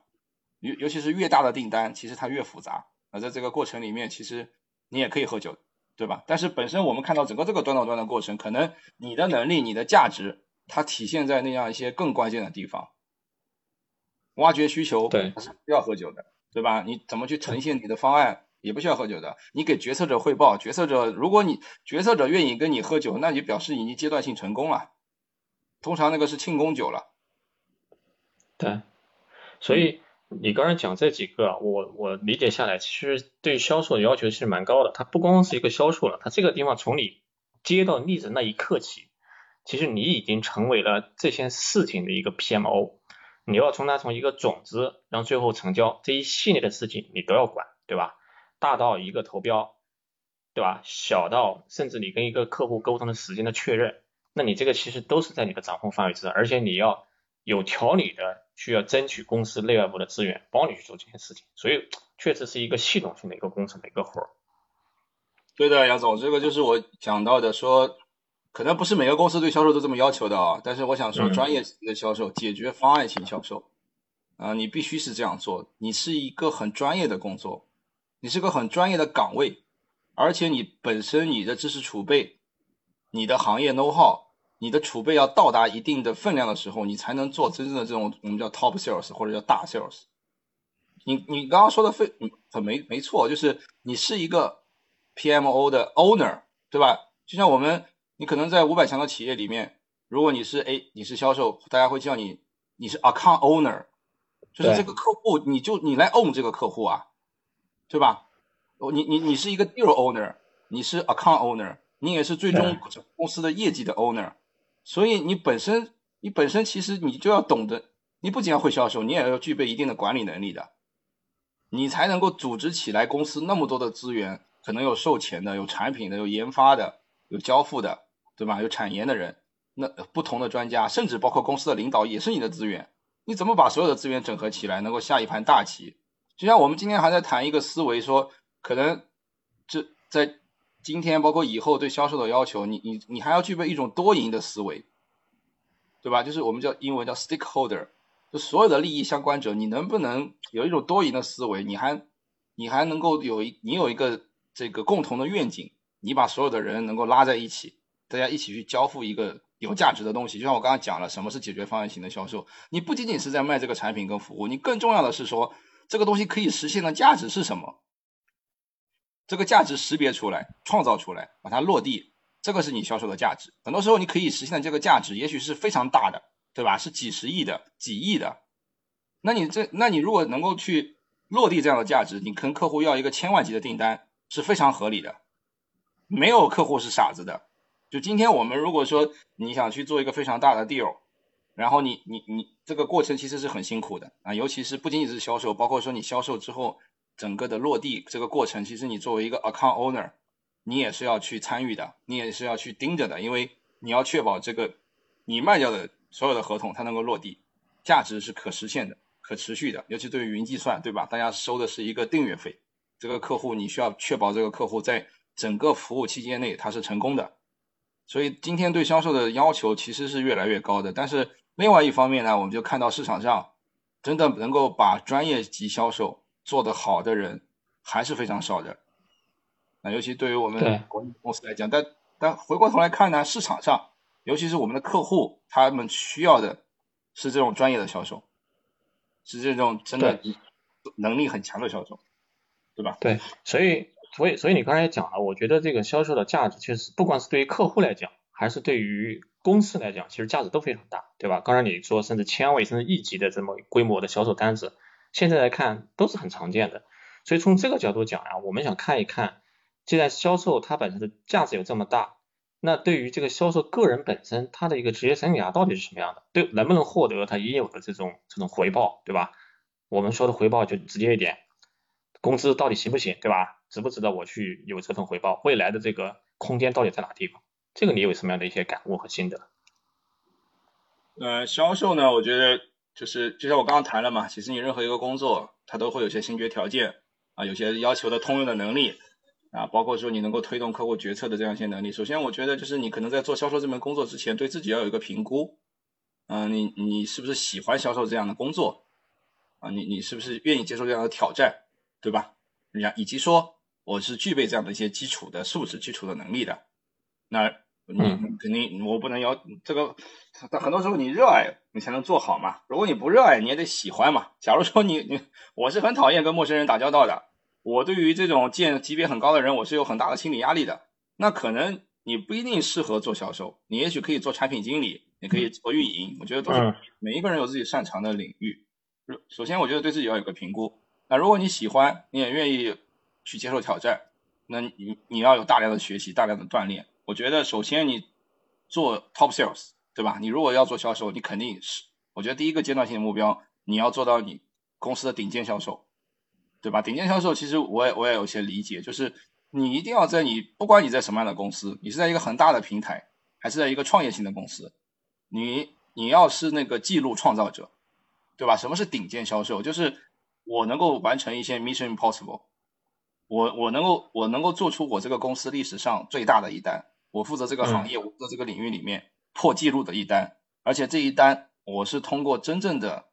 尤尤其是越大的订单，其实它越复杂。那在这个过程里面，其实你也可以喝酒，对吧？但是本身我们看到整个这个端到端的过程，可能你的能力、你的价值。”它体现在那样一些更关键的地方，挖掘需求，对，是不要喝酒的，对吧？你怎么去呈现你的方案，也不需要喝酒的。你给决策者汇报，决策者如果你决策者愿意跟你喝酒，那你表示已经阶段性成功了，通常那个是庆功酒了。对，所以你刚才讲这几个，我我理解下来，其实对销售的要求是蛮高的。它不光是一个销售了，它这个地方从你接到例子那一刻起。其实你已经成为了这些事情的一个 PMO，你要从它从一个种子，让最后成交这一系列的事情你都要管，对吧？大到一个投标，对吧？小到甚至你跟一个客户沟通的时间的确认，那你这个其实都是在你的掌控范围之内，而且你要有条理的需要争取公司内外部的资源，帮你去做这件事情。所以确实是一个系统性的一个工程的一个活儿。对的，杨总，这个就是我讲到的，说可能不是每个公司对销售都这么要求的啊，但是我想说，专业型的销售、解决方案型销售啊，你必须是这样做。你是一个很专业的工作，你是个很专业的岗位。而且你本身你的知识储备，你的行业 know how，你的储备要到达一定的分量的时候，你才能做真正的这种我们叫 top sales 或者叫大 sales。你你刚刚说的非很没没错，就是你是一个 PMO 的 owner，对吧？就像我们，你可能在五百强的企业里面，如果你是哎你是销售，大家会叫你你是 account owner，就是这个客户你就你来 own 这个客户啊，对吧？你你你是一个 deal owner，你是 account owner，你也是最终公司的业绩的 owner，所以你本身你本身其实你就要懂得，你不仅要会销售，你也要具备一定的管理能力的，你才能够组织起来公司那么多的资源，可能有售前的，有产品的，有研发的，有交付的，对吧？有产研的人，那不同的专家，甚至包括公司的领导也是你的资源，你怎么把所有的资源整合起来，能够下一盘大棋？就像我们今天还在谈一个思维说。可能这在今天，包括以后对销售的要求，你你你还要具备一种多赢的思维，对吧？就是我们叫英文叫 stakeholder，就所有的利益相关者，你能不能有一种多赢的思维？你还你还能够有一你有一个这个共同的愿景，你把所有的人能够拉在一起，大家一起去交付一个有价值的东西。就像我刚刚讲了，什么是解决方案型的销售？你不仅仅是在卖这个产品跟服务，你更重要的是说这个东西可以实现的价值是什么？这个价值识别出来，创造出来，把它落地，这个是你销售的价值。很多时候你可以实现的这个价值，也许是非常大的，对吧？是几十亿的、几亿的。那你这，那你如果能够去落地这样的价值，你跟客户要一个千万级的订单是非常合理的。没有客户是傻子的。就今天我们如果说你想去做一个非常大的 deal，然后你你你这个过程其实是很辛苦的啊，尤其是不仅仅是销售，包括说你销售之后。整个的落地这个过程，其实你作为一个 account owner，你也是要去参与的，你也是要去盯着的，因为你要确保这个你卖掉的所有的合同它能够落地，价值是可实现的、可持续的。尤其对于云计算，对吧？大家收的是一个订阅费，这个客户你需要确保这个客户在整个服务期间内他是成功的。所以今天对销售的要求其实是越来越高的。但是另外一方面呢，我们就看到市场上真的能够把专业级销售。做得好的人还是非常少的，那尤其对于我们国公司来讲，但但回过头来看呢，市场上尤其是我们的客户，他们需要的是这种专业的销售，是这种真的能力很强的销售，对吧？对，所以所以所以你刚才也讲了，我觉得这个销售的价值确实，不管是对于客户来讲，还是对于公司来讲，其实价值都非常大，对吧？刚才你说甚至千位甚至亿级的这么规模的销售单子。现在来看都是很常见的，所以从这个角度讲呀，我们想看一看，既然销售它本身的价值有这么大，那对于这个销售个人本身，他的一个职业生涯到底是什么样的？对，能不能获得他应有的这种这种回报，对吧？我们说的回报就直接一点，工资到底行不行，对吧？值不值得我去有这份回报？未来的这个空间到底在哪地方？这个你有什么样的一些感悟和心得？呃，销售呢，我觉得。就是就像我刚刚谈了嘛，其实你任何一个工作，它都会有些先决条件啊，有些要求的通用的能力啊，包括说你能够推动客户决策的这样一些能力。首先，我觉得就是你可能在做销售这门工作之前，对自己要有一个评估，嗯，你你是不是喜欢销售这样的工作啊？你你是不是愿意接受这样的挑战，对吧？人家以及说我是具备这样的一些基础的素质、基础的能力的，那。你肯定我不能要这个，但很多时候你热爱你才能做好嘛。如果你不热爱，你也得喜欢嘛。假如说你你我是很讨厌跟陌生人打交道的，我对于这种见级别很高的人，我是有很大的心理压力的。那可能你不一定适合做销售，你也许可以做产品经理，你可以做运营。我觉得都是每一个人有自己擅长的领域。首先，我觉得对自己要有个评估。那如果你喜欢，你也愿意去接受挑战，那你你要有大量的学习，大量的锻炼。我觉得首先你做 top sales，对吧？你如果要做销售，你肯定是，我觉得第一个阶段性的目标，你要做到你公司的顶尖销售，对吧？顶尖销售其实我也我也有些理解，就是你一定要在你不管你在什么样的公司，你是在一个很大的平台，还是在一个创业型的公司，你你要是那个记录创造者，对吧？什么是顶尖销售？就是我能够完成一些 mission impossible，我我能够我能够做出我这个公司历史上最大的一单，我负责这个行业，我负责这个领域里面破纪录的一单，而且这一单我是通过真正的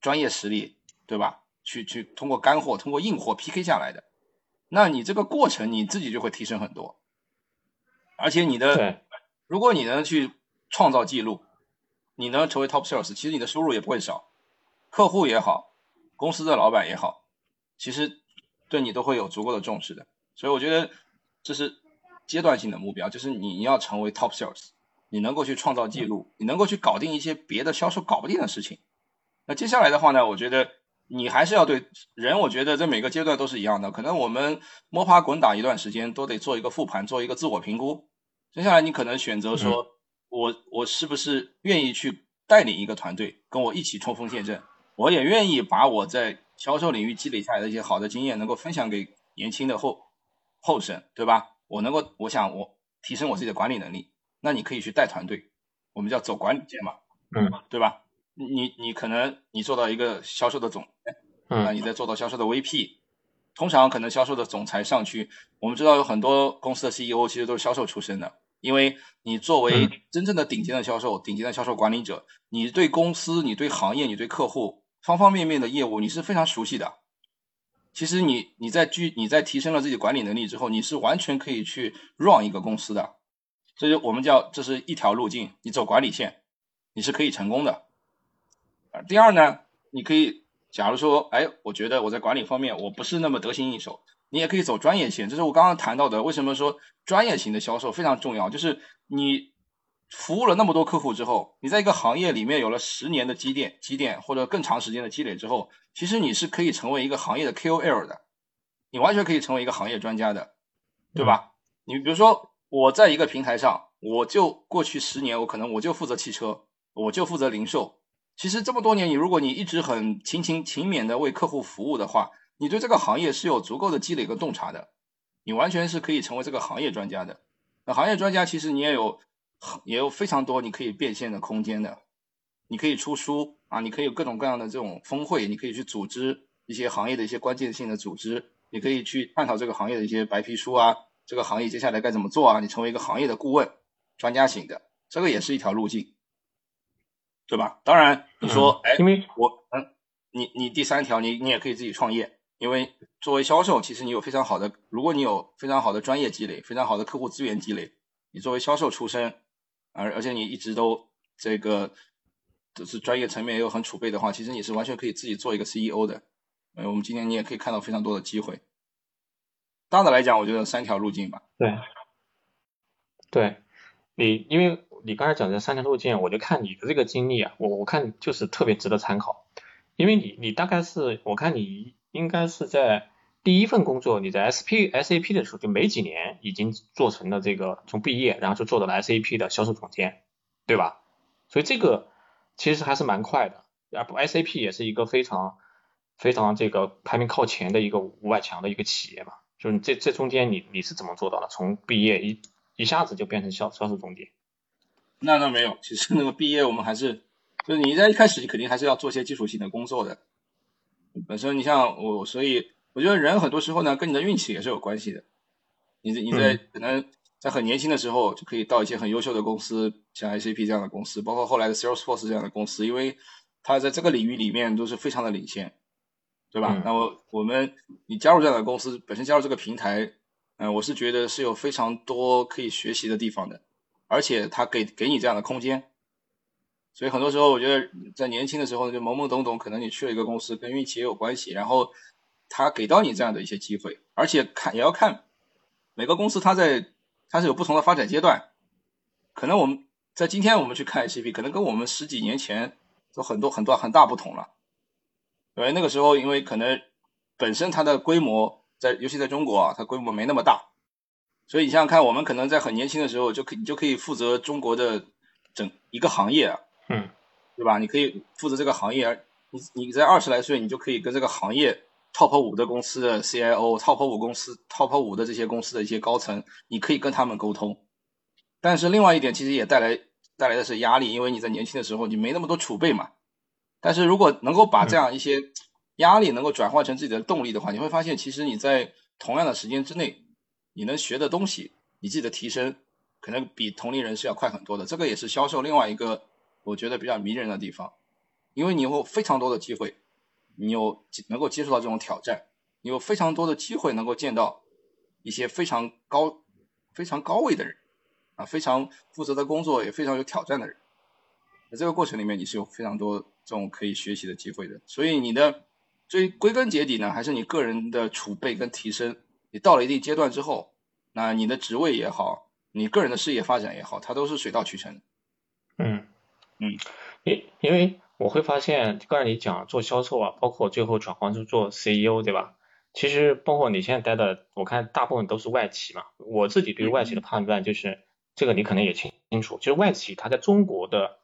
专业实力，对吧？去去通过干货，通过硬货 PK 下来的。那你这个过程你自己就会提升很多，而且你的，如果你能去创造记录，你能成为 top sales，其实你的收入也不会少，客户也好，公司的老板也好，其实对你都会有足够的重视的。所以我觉得这是阶段性的目标，就是你要成为 top sales，你能够去创造记录，你能够去搞定一些别的销售搞不定的事情。那接下来的话呢，我觉得。你还是要对人，我觉得在每个阶段都是一样的。可能我们摸爬滚打一段时间，都得做一个复盘，做一个自我评估。接下来你可能选择说，我我是不是愿意去带领一个团队，跟我一起冲锋陷阵？我也愿意把我在销售领域积累下来的一些好的经验，能够分享给年轻的后后生，对吧？我能够，我想我提升我自己的管理能力，那你可以去带团队，我们叫走管理线嘛，嗯，对吧？你你可能你做到一个销售的总，啊，你再做到销售的 VP，通常可能销售的总裁上去，我们知道有很多公司的 CEO 其实都是销售出身的，因为你作为真正的顶尖的销售，顶尖的销售管理者，你对公司、你对行业、你对客户方方面面的业务你是非常熟悉的。其实你你在具你在提升了自己管理能力之后，你是完全可以去 run 一个公司的，这就我们叫这是一条路径，你走管理线，你是可以成功的。啊第二呢，你可以，假如说，哎，我觉得我在管理方面我不是那么得心应手，你也可以走专业线。这是我刚刚谈到的，为什么说专业型的销售非常重要？就是你服务了那么多客户之后，你在一个行业里面有了十年的积淀、积淀或者更长时间的积累之后，其实你是可以成为一个行业的 KOL 的，你完全可以成为一个行业专家的，对吧？你比如说我在一个平台上，我就过去十年，我可能我就负责汽车，我就负责零售。其实这么多年，你如果你一直很勤勤勤勉的为客户服务的话，你对这个行业是有足够的积累和洞察的，你完全是可以成为这个行业专家的。那行业专家其实你也有也有非常多你可以变现的空间的，你可以出书啊，你可以有各种各样的这种峰会，你可以去组织一些行业的一些关键性的组织，你可以去探讨这个行业的一些白皮书啊，这个行业接下来该怎么做啊，你成为一个行业的顾问，专家型的，这个也是一条路径。对吧？当然，你说，哎，因为我，嗯，你你第三条，你你也可以自己创业，因为作为销售，其实你有非常好的，如果你有非常好的专业积累，非常好的客户资源积累，你作为销售出身，而而且你一直都这个就是专业层面也有很储备的话，其实你是完全可以自己做一个 CEO 的。呃，我们今天你也可以看到非常多的机会。大的来讲，我觉得三条路径吧。对，对，你因为。你刚才讲这三条路径，我就看你的这个经历啊，我我看就是特别值得参考，因为你你大概是我看你应该是在第一份工作，你在 S P S A P 的时候就没几年，已经做成了这个从毕业然后就做到了 S A P 的销售总监，对吧？所以这个其实还是蛮快的，而不 S A P 也是一个非常非常这个排名靠前的一个五百强的一个企业嘛，就是这这中间你你是怎么做到的？从毕业一一下子就变成销销售总监？那那没有，其实那个毕业我们还是，就是你在一开始你肯定还是要做些基础性的工作的。本身你像我，所以我觉得人很多时候呢跟你的运气也是有关系的。你你在可能在很年轻的时候就可以到一些很优秀的公司，像 SAP 这样的公司，包括后来的 Salesforce 这样的公司，因为它在这个领域里面都是非常的领先，对吧？那么我们你加入这样的公司，本身加入这个平台，嗯，我是觉得是有非常多可以学习的地方的。而且它给给你这样的空间，所以很多时候我觉得在年轻的时候就懵懵懂懂，可能你去了一个公司，跟运气也有关系。然后他给到你这样的一些机会，而且看也要看每个公司它在它是有不同的发展阶段。可能我们在今天我们去看 ICP，可能跟我们十几年前有很多很多很大不同了。因为那个时候因为可能本身它的规模在，尤其在中国啊，它规模没那么大。所以你想想看，我们可能在很年轻的时候就可你就可以负责中国的整一个行业，嗯，对吧？你可以负责这个行业，你你在二十来岁，你就可以跟这个行业 top 五的公司的 CIO，top 五公司 top 五的这些公司的一些高层，你可以跟他们沟通。但是另外一点，其实也带来带来的是压力，因为你在年轻的时候你没那么多储备嘛。但是如果能够把这样一些压力能够转换成自己的动力的话，你会发现，其实你在同样的时间之内，你能学的东西，你自己的提升，可能比同龄人是要快很多的。这个也是销售另外一个我觉得比较迷人的地方，因为你有非常多的机会，你有能够接触到这种挑战，你有非常多的机会能够见到一些非常高、非常高位的人，啊，非常负责的工作也非常有挑战的人。在这个过程里面，你是有非常多这种可以学习的机会的。所以你的。最归根结底呢，还是你个人的储备跟提升。你到了一定阶段之后，那你的职位也好，你个人的事业发展也好，它都是水到渠成。嗯嗯，因因为我会发现，刚才你讲做销售啊，包括最后转换成做 CEO，对吧？其实包括你现在待的，我看大部分都是外企嘛。我自己对外企的判断就是，这个你可能也清清楚，就是外企它在中国的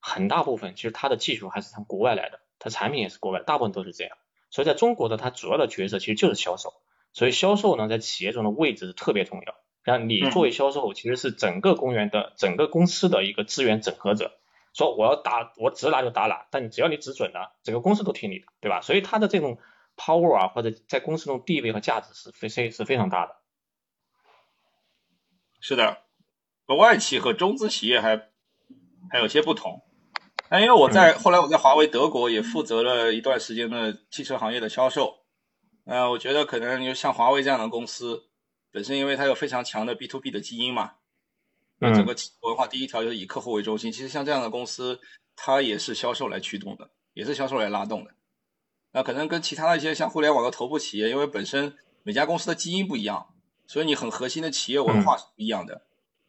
很大部分，其实它的技术还是从国外来的。它产品也是国外，大部分都是这样，所以在中国的它主要的角色其实就是销售，所以销售呢在企业中的位置是特别重要。然后你作为销售，其实是整个公园的整个公司的一个资源整合者，说我要打我指哪就打哪，但你只要你指准了，整个公司都听你的，对吧？所以他的这种 power 啊或者在公司中地位和价值是非非是非常大的。是的，外企和中资企业还还有些不同。那因为我在后来我在华为德国也负责了一段时间的汽车行业的销售，呃，我觉得可能就像华为这样的公司，本身因为它有非常强的 B to B 的基因嘛，嗯，整个企业文化第一条就是以客户为中心。其实像这样的公司，它也是销售来驱动的，也是销售来拉动的。那可能跟其他的一些像互联网的头部企业，因为本身每家公司的基因不一样，所以你很核心的企业文化是不一样的。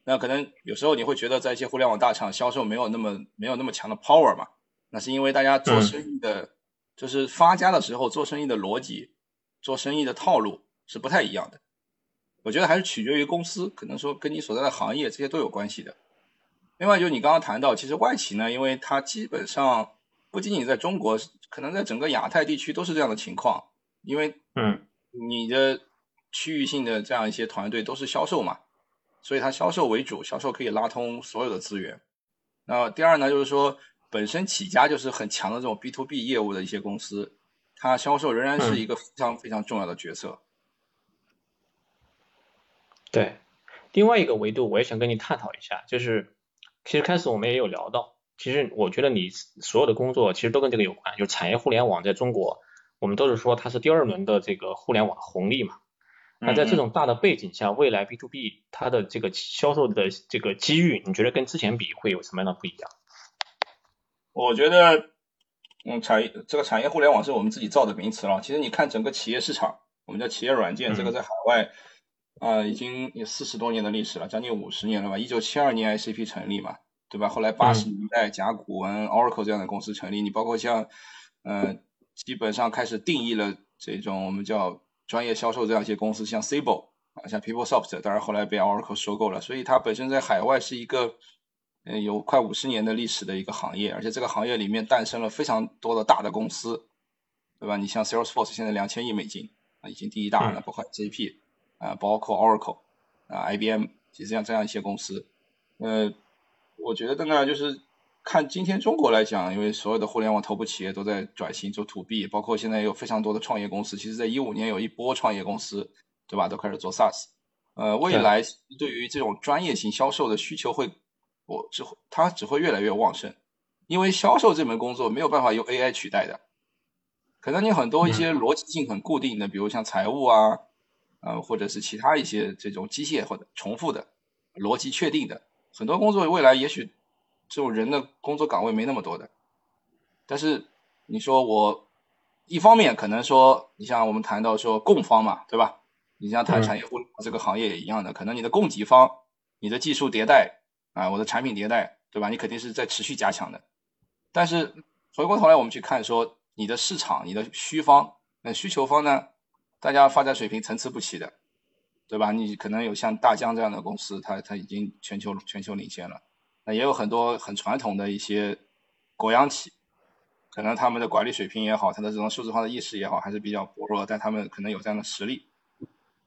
那可能有时候你会觉得在一些互联网大厂销售没有那么没有那么强的 power 嘛？那是因为大家做生意的，就是发家的时候做生意的逻辑、做生意的套路是不太一样的。我觉得还是取决于公司，可能说跟你所在的行业这些都有关系的。另外，就你刚刚谈到，其实外企呢，因为它基本上不仅仅在中国，可能在整个亚太地区都是这样的情况，因为嗯，你的区域性的这样一些团队都是销售嘛。所以它销售为主，销售可以拉通所有的资源。那第二呢，就是说本身起家就是很强的这种 B to B 业务的一些公司，它销售仍然是一个非常非常重要的角色。对，另外一个维度我也想跟你探讨一下，就是其实开始我们也有聊到，其实我觉得你所有的工作其实都跟这个有关，就是产业互联网在中国，我们都是说它是第二轮的这个互联网红利嘛。那在这种大的背景下，未来 B to B 它的这个销售的这个机遇，你觉得跟之前比会有什么样的不一样？我觉得，嗯，产业这个产业互联网是我们自己造的名词了。其实你看整个企业市场，我们叫企业软件，这个在海外啊已经有四十多年的历史了，将近五十年了吧。一九七二年 ICP 成立嘛，对吧？后来八十年代甲骨文、Oracle 这样的公司成立，你包括像，嗯，基本上开始定义了这种我们叫。专业销售这样一些公司，像 Sable 啊，像 PeopleSoft，当然后来被 Oracle 收购了，所以它本身在海外是一个，嗯，有快五十年的历史的一个行业，而且这个行业里面诞生了非常多的大的公司，对吧？你像 Salesforce 现在两千亿美金啊，已经第一大了，包括 SAP 啊，包括 Oracle 啊，IBM，其实像这样一些公司，呃，我觉得呢，就是。看今天中国来讲，因为所有的互联网头部企业都在转型做 to B，包括现在有非常多的创业公司。其实，在一五年有一波创业公司，对吧？都开始做 SaaS。呃，未来对于这种专业型销售的需求会，我只会它只会越来越旺盛，因为销售这门工作没有办法用 AI 取代的。可能你很多一些逻辑性很固定的，比如像财务啊，呃，或者是其他一些这种机械或者重复的逻辑确定的很多工作，未来也许。这种人的工作岗位没那么多的，但是你说我一方面可能说，你像我们谈到说供方嘛，对吧？你像谈产业互联网这个行业也一样的，可能你的供给方，你的技术迭代啊，我的产品迭代，对吧？你肯定是在持续加强的。但是回过头来我们去看说，你的市场，你的需方，那需求方呢，大家发展水平参差不齐的，对吧？你可能有像大疆这样的公司，它它已经全球全球领先了。那也有很多很传统的一些国央企，可能他们的管理水平也好，它的这种数字化的意识也好，还是比较薄弱，但他们可能有这样的实力，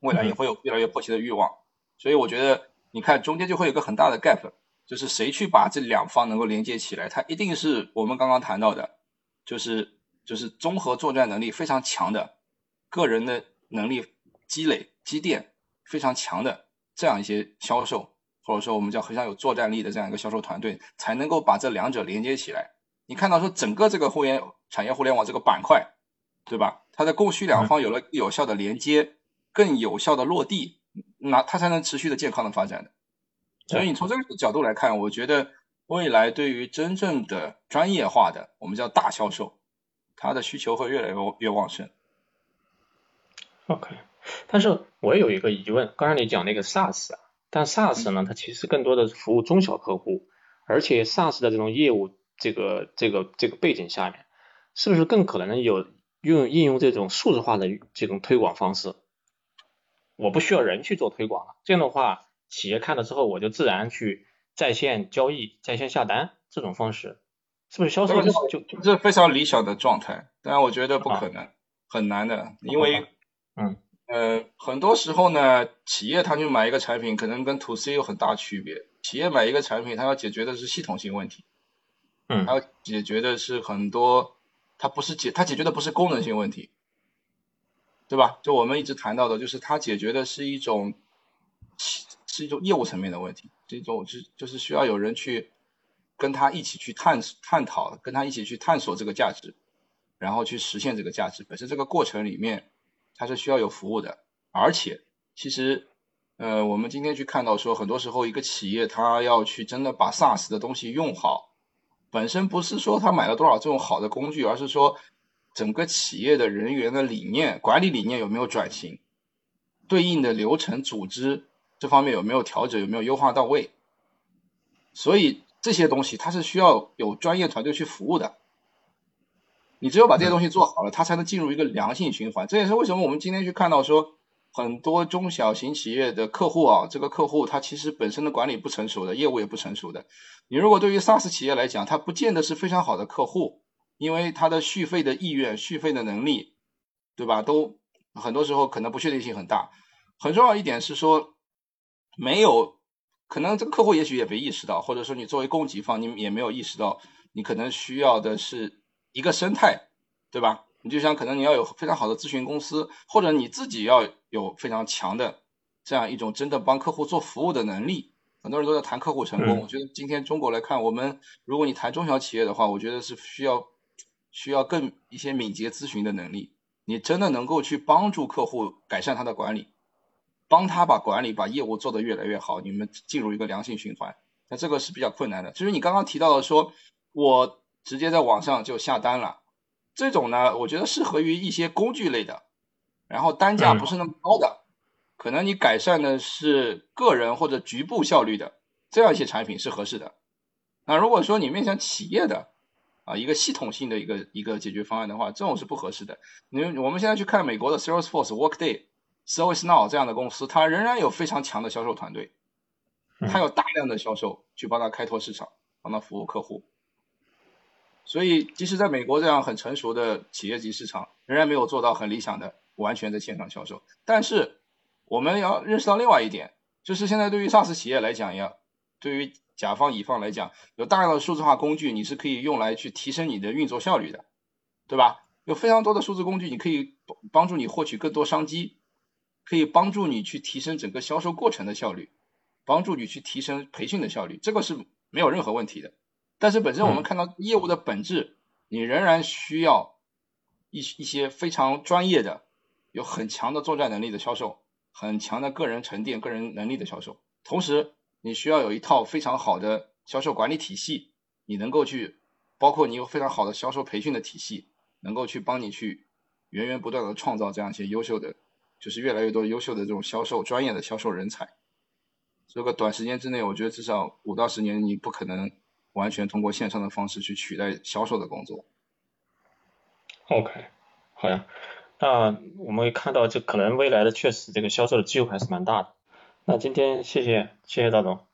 未来也会有越来越迫切的欲望。所以我觉得，你看中间就会有个很大的 gap，就是谁去把这两方能够连接起来，它一定是我们刚刚谈到的，就是就是综合作战能力非常强的，个人的能力积累积淀非常强的这样一些销售，或者说我们叫非常有作战力的这样一个销售团队，才能够把这两者连接起来。你看到说整个这个互联产业互联网这个板块，对吧？它的供需两方有了有效的连接，更有效的落地，那它才能持续的健康的发展的。所以你从这个角度来看，我觉得未来对于真正的专业化的，我们叫大销售，它的需求会越来越越旺盛。OK，但是我也有一个疑问，刚才你讲那个 SaaS 啊，但 SaaS 呢，它其实更多的是服务中小客户，而且 SaaS 的这种业务。这个这个这个背景下面，是不是更可能有用应用这种数字化的这种推广方式？我不需要人去做推广了，这样的话，企业看了之后，我就自然去在线交易、在线下单，这种方式是不是销售就就这非常理想的状态？但我觉得不可能，很难的，因为嗯呃很多时候呢，企业他去买一个产品，可能跟 to C 有很大区别。企业买一个产品，它要解决的是系统性问题。嗯，它要解决的是很多，它不是解，它解决的不是功能性问题，对吧？就我们一直谈到的，就是它解决的是一种，是一种业务层面的问题，这种是就是需要有人去跟他一起去探探讨，跟他一起去探索这个价值，然后去实现这个价值。本身这个过程里面，它是需要有服务的，而且其实，呃，我们今天去看到说，很多时候一个企业它要去真的把 SaaS 的东西用好。本身不是说他买了多少这种好的工具，而是说整个企业的人员的理念、管理理念有没有转型，对应的流程组织这方面有没有调整、有没有优化到位。所以这些东西它是需要有专业团队去服务的。你只有把这些东西做好了，它才能进入一个良性循环。这也是为什么我们今天去看到说。很多中小型企业的客户啊，这个客户他其实本身的管理不成熟的，业务也不成熟的。你如果对于 SaaS 企业来讲，他不见得是非常好的客户，因为他的续费的意愿、续费的能力，对吧？都很多时候可能不确定性很大。很重要一点是说，没有可能这个客户也许也没意识到，或者说你作为供给方，你也没有意识到，你可能需要的是一个生态，对吧？你就像可能你要有非常好的咨询公司，或者你自己要有非常强的这样一种真的帮客户做服务的能力。很多人都在谈客户成功，我觉得今天中国来看，我们如果你谈中小企业的话，我觉得是需要需要更一些敏捷咨询的能力。你真的能够去帮助客户改善他的管理，帮他把管理把业务做得越来越好，你们进入一个良性循环。那这个是比较困难的。其实你刚刚提到的说，我直接在网上就下单了。这种呢，我觉得适合于一些工具类的，然后单价不是那么高的，可能你改善的是个人或者局部效率的这样一些产品是合适的。那如果说你面向企业的啊，一个系统性的一个一个解决方案的话，这种是不合适的。因为我们现在去看美国的 Salesforce、Workday、ServiceNow 这样的公司，它仍然有非常强的销售团队，它有大量的销售去帮他开拓市场，帮他服务客户。所以，即使在美国这样很成熟的企业级市场，仍然没有做到很理想的完全的线上销售。但是，我们要认识到另外一点，就是现在对于 SaaS 企业来讲，要对于甲方乙方来讲，有大量的数字化工具，你是可以用来去提升你的运作效率的，对吧？有非常多的数字工具，你可以帮助你获取更多商机，可以帮助你去提升整个销售过程的效率，帮助你去提升培训的效率，这个是没有任何问题的。但是本身我们看到业务的本质，你仍然需要一一些非常专业的、有很强的作战能力的销售，很强的个人沉淀、个人能力的销售。同时，你需要有一套非常好的销售管理体系，你能够去，包括你有非常好的销售培训的体系，能够去帮你去源源不断的创造这样一些优秀的，就是越来越多优秀的这种销售专业的销售人才。这个短时间之内，我觉得至少五到十年，你不可能。完全通过线上的方式去取代销售的工作。OK，好呀，那我们看到这可能未来的确实这个销售的机会还是蛮大的。那今天谢谢谢谢大总。